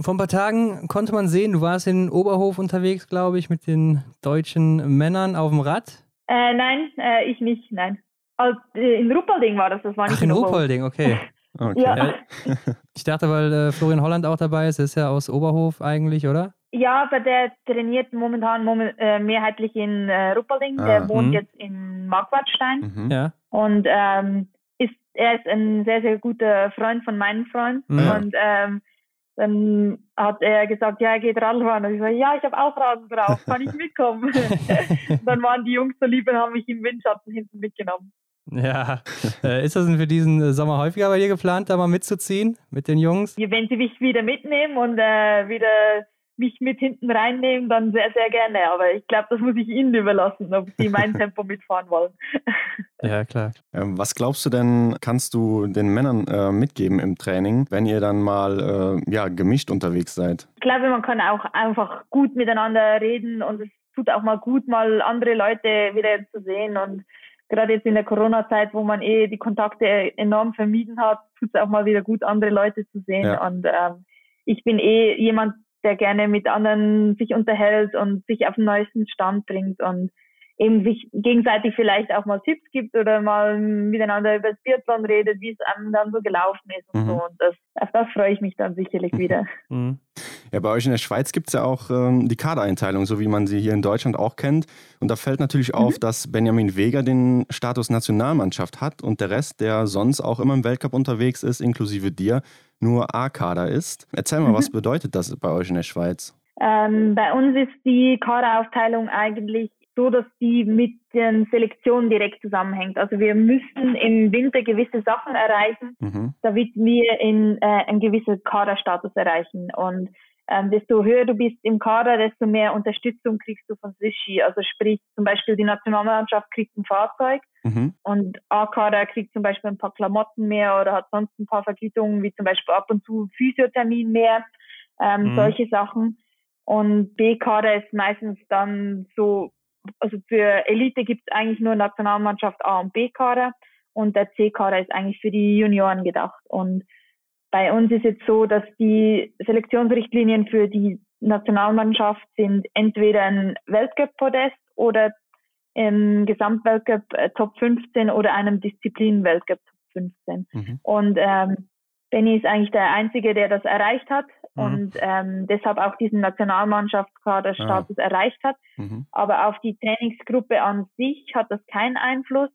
Vor ein paar Tagen konnte man sehen, du warst in Oberhof unterwegs, glaube ich, mit den deutschen Männern auf dem Rad. Äh, nein, äh, ich nicht, nein. Also, in Ruppolding war das, das war nicht Ach, in, in Ruppolding, okay. okay. Ja. Ich dachte, weil äh, Florian Holland auch dabei ist, ist ja aus Oberhof eigentlich, oder? Ja, aber der trainiert momentan moment, äh, mehrheitlich in äh, Ruppolding. Ah, der wohnt mh. jetzt in Marquardstein. Mhm. Ja. Und ähm, ist, er ist ein sehr, sehr guter Freund von meinem Freund. Mhm. Und ähm, dann hat er gesagt, ja, er geht Radfahren. Und ich so, ja, ich habe auch Rasen drauf, kann ich mitkommen? dann waren die Jungs so lieb und haben mich im Windschatten hinten mitgenommen. Ja, äh, ist das denn für diesen Sommer häufiger bei dir geplant, da mal mitzuziehen mit den Jungs? Wenn sie mich wieder mitnehmen und äh, wieder mich mit hinten reinnehmen, dann sehr, sehr gerne. Aber ich glaube, das muss ich Ihnen überlassen, ob Sie mein Tempo mitfahren wollen. Ja, klar. Ähm, was glaubst du denn, kannst du den Männern äh, mitgeben im Training, wenn ihr dann mal äh, ja, gemischt unterwegs seid? Ich glaube, man kann auch einfach gut miteinander reden und es tut auch mal gut, mal andere Leute wieder zu sehen und gerade jetzt in der Corona-Zeit, wo man eh die Kontakte enorm vermieden hat, tut es auch mal wieder gut, andere Leute zu sehen. Ja. Und ähm, ich bin eh jemand, der gerne mit anderen sich unterhält und sich auf den neuesten Stand bringt und eben sich gegenseitig vielleicht auch mal Tipps gibt oder mal miteinander über das Biathlon redet, wie es einem dann so gelaufen ist und mhm. so. Und das, auf das freue ich mich dann sicherlich wieder. Mhm. Ja, bei euch in der Schweiz gibt es ja auch ähm, die Kadereinteilung, so wie man sie hier in Deutschland auch kennt. Und da fällt natürlich mhm. auf, dass Benjamin Weger den Status Nationalmannschaft hat und der Rest, der sonst auch immer im Weltcup unterwegs ist, inklusive dir, nur A-Kader ist. Erzähl mal, was mhm. bedeutet das bei euch in der Schweiz? Ähm, bei uns ist die Kaderaufteilung eigentlich so, dass die mit den Selektionen direkt zusammenhängt. Also wir müssen im Winter gewisse Sachen erreichen, mhm. damit wir in, äh, einen gewissen Kaderstatus erreichen. Und ähm, desto höher du bist im Kader, desto mehr Unterstützung kriegst du von Swishy. Also sprich, zum Beispiel die Nationalmannschaft kriegt ein Fahrzeug mhm. und A-Kader kriegt zum Beispiel ein paar Klamotten mehr oder hat sonst ein paar Vergütungen, wie zum Beispiel ab und zu Physiothermin mehr, ähm, mhm. solche Sachen. Und B-Kader ist meistens dann so, also für Elite gibt es eigentlich nur Nationalmannschaft A und B-Kader und der C-Kader ist eigentlich für die Junioren gedacht. Und bei uns ist es so, dass die Selektionsrichtlinien für die Nationalmannschaft sind entweder ein Weltcup-Podest oder im Gesamtweltcup äh, Top 15 oder einem Disziplin-Weltcup Top 15. Mhm. Und ähm, Benny ist eigentlich der Einzige, der das erreicht hat mhm. und ähm, deshalb auch diesen Nationalmannschaftskaderstatus ah. erreicht hat. Mhm. Aber auf die Trainingsgruppe an sich hat das keinen Einfluss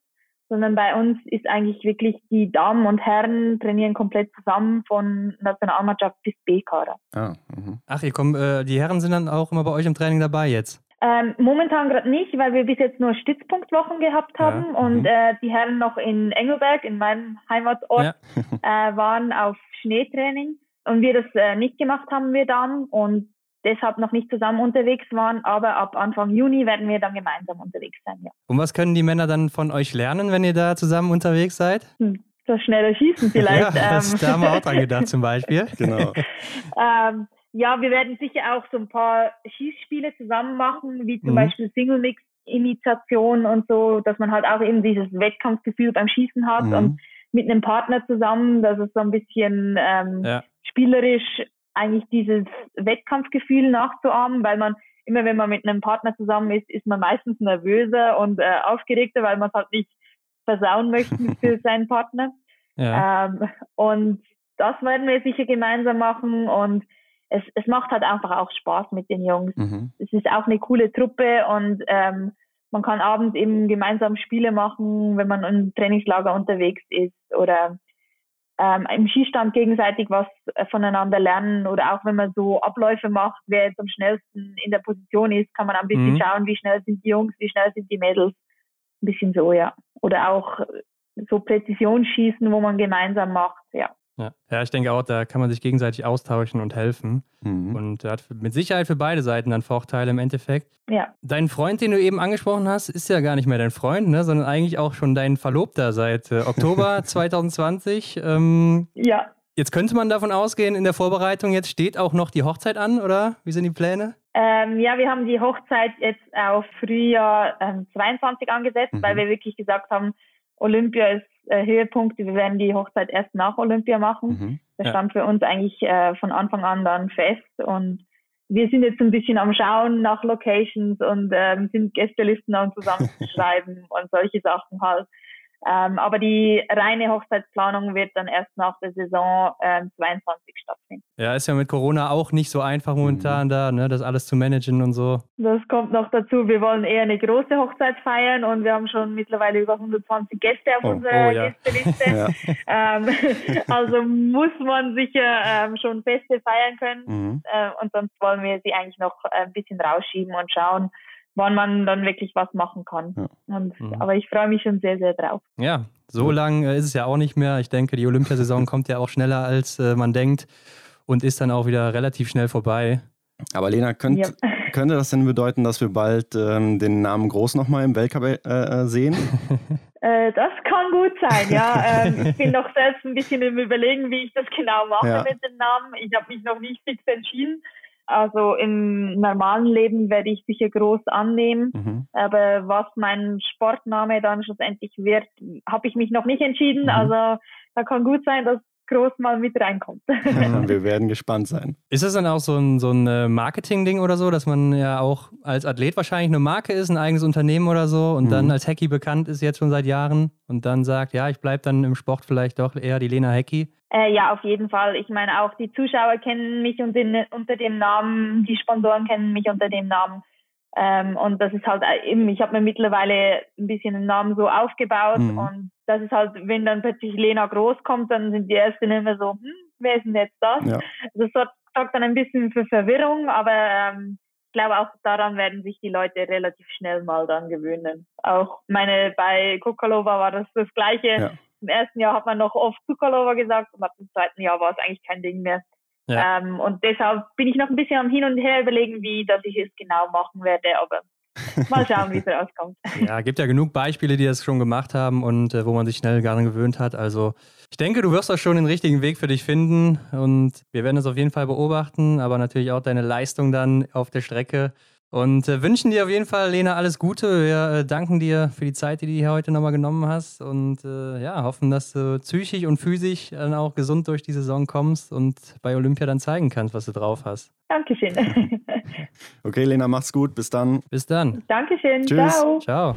sondern bei uns ist eigentlich wirklich die Damen und Herren trainieren komplett zusammen von Nationalmannschaft bis B-Kader. Ah, mhm. Ach, ihr kommt, äh, die Herren sind dann auch immer bei euch im Training dabei jetzt? Ähm, momentan gerade nicht, weil wir bis jetzt nur Stützpunktwochen gehabt haben ja, und mhm. äh, die Herren noch in Engelberg, in meinem Heimatort, ja. äh, waren auf Schneetraining und wir das äh, nicht gemacht haben, wir Damen. Und deshalb noch nicht zusammen unterwegs waren, aber ab Anfang Juni werden wir dann gemeinsam unterwegs sein, ja. Und was können die Männer dann von euch lernen, wenn ihr da zusammen unterwegs seid? Hm, das schnelle Schießen vielleicht. ja, das, ähm. da haben wir auch dran gedacht zum Beispiel. genau. ähm, ja, wir werden sicher auch so ein paar Schießspiele zusammen machen, wie zum mhm. Beispiel Single Mix Imitation und so, dass man halt auch eben dieses Wettkampfgefühl beim Schießen hat mhm. und mit einem Partner zusammen, dass es so ein bisschen ähm, ja. Spielerisch eigentlich dieses Wettkampfgefühl nachzuahmen, weil man immer, wenn man mit einem Partner zusammen ist, ist man meistens nervöser und äh, aufgeregter, weil man es halt nicht versauen möchte für seinen Partner. Ja. Ähm, und das werden wir sicher gemeinsam machen und es, es macht halt einfach auch Spaß mit den Jungs. Mhm. Es ist auch eine coole Truppe und ähm, man kann abends eben gemeinsam Spiele machen, wenn man im Trainingslager unterwegs ist oder ähm, im Skistand gegenseitig was äh, voneinander lernen oder auch wenn man so Abläufe macht, wer jetzt am schnellsten in der Position ist, kann man ein bisschen mhm. schauen, wie schnell sind die Jungs, wie schnell sind die Mädels. Ein bisschen so, ja. Oder auch so Präzisionsschießen, wo man gemeinsam macht, ja. Ja. ja, ich denke auch, da kann man sich gegenseitig austauschen und helfen. Mhm. Und hat mit Sicherheit für beide Seiten dann Vorteile im Endeffekt. Ja. Dein Freund, den du eben angesprochen hast, ist ja gar nicht mehr dein Freund, ne, sondern eigentlich auch schon dein Verlobter seit äh, Oktober 2020. Ähm, ja. Jetzt könnte man davon ausgehen, in der Vorbereitung jetzt steht auch noch die Hochzeit an, oder? Wie sind die Pläne? Ähm, ja, wir haben die Hochzeit jetzt auf Frühjahr ähm, 22 angesetzt, mhm. weil wir wirklich gesagt haben, Olympia ist äh, Höhepunkt. Wir werden die Hochzeit erst nach Olympia machen. Mhm. Das ja. stand für uns eigentlich äh, von Anfang an dann fest und wir sind jetzt ein bisschen am Schauen nach Locations und ähm, sind Gästelisten am zusammenzuschreiben und solche Sachen halt. Ähm, aber die reine Hochzeitsplanung wird dann erst nach der Saison ähm, 22 stattfinden. Ja, ist ja mit Corona auch nicht so einfach momentan mhm. da, ne, das alles zu managen und so. Das kommt noch dazu. Wir wollen eher eine große Hochzeit feiern und wir haben schon mittlerweile über 120 Gäste auf oh. unserer oh, ja. Gästeliste. ja. ähm, also muss man sicher ähm, schon Feste feiern können mhm. äh, und sonst wollen wir sie eigentlich noch ein bisschen rausschieben und schauen, wann man dann wirklich was machen kann. Ja. Und, mhm. Aber ich freue mich schon sehr, sehr drauf. Ja, so lang äh, ist es ja auch nicht mehr. Ich denke, die Olympiasaison kommt ja auch schneller, als äh, man denkt und ist dann auch wieder relativ schnell vorbei. Aber Lena, könnt, ja. könnte das denn bedeuten, dass wir bald ähm, den Namen Groß nochmal im Weltcup äh, äh sehen? äh, das kann gut sein, ja. Ähm, ich bin noch selbst ein bisschen im Überlegen, wie ich das genau mache ja. mit dem Namen. Ich habe mich noch nicht fix entschieden. Also im normalen Leben werde ich sicher groß annehmen. Mhm. Aber was mein Sportname dann schlussendlich wird, habe ich mich noch nicht entschieden. Mhm. Also da kann gut sein, dass groß mal mit reinkommt. wir werden gespannt sein. Ist das dann auch so ein, so ein äh, Marketing-Ding oder so, dass man ja auch als Athlet wahrscheinlich eine Marke ist, ein eigenes Unternehmen oder so und mhm. dann als Hacky bekannt ist jetzt schon seit Jahren und dann sagt, ja, ich bleibe dann im Sport vielleicht doch eher die Lena Hacky? Äh, ja, auf jeden Fall. Ich meine, auch die Zuschauer kennen mich unter, unter dem Namen, die Sponsoren kennen mich unter dem Namen. Ähm, und das ist halt eben, ich habe mir mittlerweile ein bisschen den Namen so aufgebaut mhm. und das ist halt, wenn dann plötzlich Lena Groß kommt, dann sind die Ersten immer so, hm, wer ist denn jetzt das? Ja. Das sorgt, sorgt dann ein bisschen für Verwirrung, aber ähm, ich glaube auch daran werden sich die Leute relativ schnell mal dann gewöhnen. Auch meine, bei Kokalova war das das Gleiche. Ja im ersten Jahr hat man noch oft Zuckerlover gesagt und ab dem zweiten Jahr war es eigentlich kein Ding mehr. Ja. Ähm, und deshalb bin ich noch ein bisschen am Hin und Her überlegen, wie dass ich es genau machen werde, aber mal schauen, wie es rauskommt. Ja, gibt ja genug Beispiele, die das schon gemacht haben und äh, wo man sich schnell daran gewöhnt hat. Also ich denke, du wirst auch schon den richtigen Weg für dich finden und wir werden es auf jeden Fall beobachten, aber natürlich auch deine Leistung dann auf der Strecke. Und äh, wünschen dir auf jeden Fall, Lena, alles Gute. Wir äh, danken dir für die Zeit, die du hier heute nochmal genommen hast. Und äh, ja, hoffen, dass du psychisch und physisch dann auch gesund durch die Saison kommst und bei Olympia dann zeigen kannst, was du drauf hast. Dankeschön. okay, Lena, mach's gut. Bis dann. Bis dann. Dankeschön. Tschüss. Ciao. Ciao.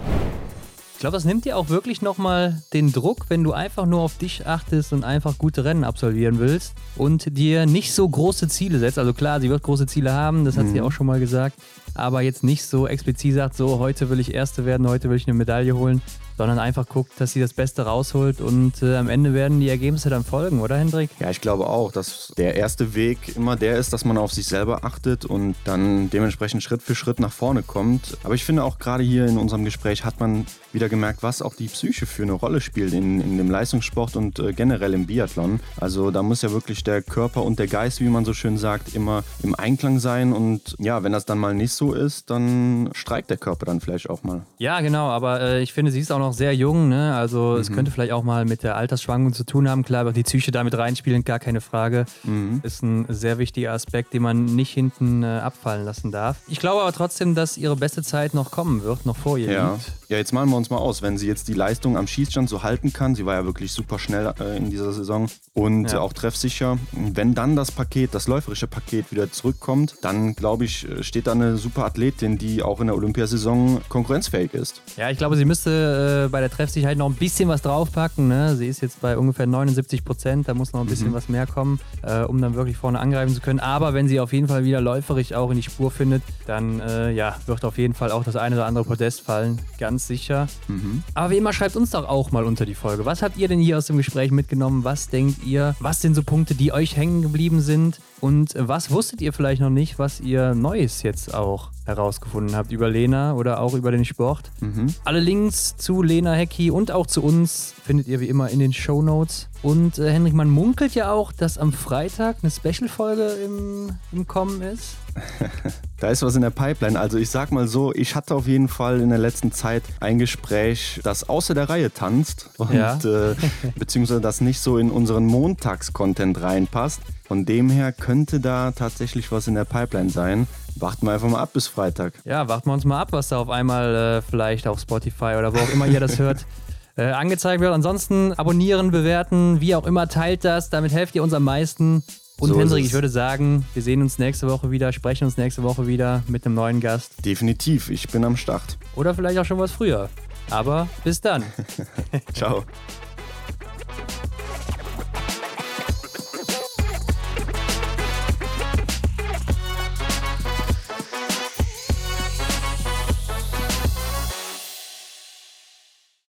Ich glaube, das nimmt dir auch wirklich nochmal den Druck, wenn du einfach nur auf dich achtest und einfach gute Rennen absolvieren willst und dir nicht so große Ziele setzt. Also klar, sie wird große Ziele haben, das hat mhm. sie auch schon mal gesagt aber jetzt nicht so explizit sagt, so heute will ich Erste werden, heute will ich eine Medaille holen, sondern einfach guckt, dass sie das Beste rausholt und äh, am Ende werden die Ergebnisse dann folgen, oder Hendrik? Ja, ich glaube auch, dass der erste Weg immer der ist, dass man auf sich selber achtet und dann dementsprechend Schritt für Schritt nach vorne kommt. Aber ich finde auch gerade hier in unserem Gespräch hat man wieder gemerkt, was auch die Psyche für eine Rolle spielt in, in dem Leistungssport und äh, generell im Biathlon. Also da muss ja wirklich der Körper und der Geist, wie man so schön sagt, immer im Einklang sein und ja, wenn das dann mal nicht so ist, dann streikt der Körper dann vielleicht auch mal. Ja, genau, aber äh, ich finde, sie ist auch noch sehr jung, ne? also mhm. es könnte vielleicht auch mal mit der Altersschwankung zu tun haben. Klar, aber die Psyche damit reinspielen, gar keine Frage. Mhm. Ist ein sehr wichtiger Aspekt, den man nicht hinten äh, abfallen lassen darf. Ich glaube aber trotzdem, dass ihre beste Zeit noch kommen wird, noch vor ihr ja. liegt. Ja, jetzt malen wir uns mal aus, wenn sie jetzt die Leistung am Schießstand so halten kann, sie war ja wirklich super schnell äh, in dieser Saison und ja. auch treffsicher, wenn dann das Paket, das läuferische Paket wieder zurückkommt, dann glaube ich, steht da eine super Athletin, die auch in der Olympiasaison konkurrenzfähig ist. Ja, ich glaube, sie müsste äh, bei der Treffsicherheit noch ein bisschen was draufpacken. Ne? Sie ist jetzt bei ungefähr 79 Prozent, da muss noch ein bisschen mhm. was mehr kommen, äh, um dann wirklich vorne angreifen zu können. Aber wenn sie auf jeden Fall wieder läuferig auch in die Spur findet, dann äh, ja, wird auf jeden Fall auch das eine oder andere Podest fallen, ganz sicher. Mhm. Aber wie immer, schreibt uns doch auch mal unter die Folge. Was habt ihr denn hier aus dem Gespräch mitgenommen? Was denkt ihr? Was sind so Punkte, die euch hängen geblieben sind? Und was wusstet ihr vielleicht noch nicht, was ihr Neues jetzt auch herausgefunden habt über Lena oder auch über den Sport? Mhm. Alle Links zu Lena Hecki und auch zu uns findet ihr wie immer in den Show Notes. Und äh, Henrik, man munkelt ja auch, dass am Freitag eine Special-Folge im, im Kommen ist. da ist was in der Pipeline. Also ich sag mal so, ich hatte auf jeden Fall in der letzten Zeit ein Gespräch, das außer der Reihe tanzt und ja. äh, beziehungsweise das nicht so in unseren Montags-Content reinpasst. Von dem her könnte da tatsächlich was in der Pipeline sein. Warten wir einfach mal ab bis Freitag. Ja, warten wir uns mal ab, was da auf einmal äh, vielleicht auf Spotify oder wo auch immer ihr das hört. Äh, angezeigt wird. Ansonsten abonnieren, bewerten, wie auch immer, teilt das. Damit helft ihr uns am meisten. Und so Hendrik, ich würde sagen, wir sehen uns nächste Woche wieder, sprechen uns nächste Woche wieder mit einem neuen Gast. Definitiv, ich bin am Start. Oder vielleicht auch schon was früher. Aber bis dann. Ciao.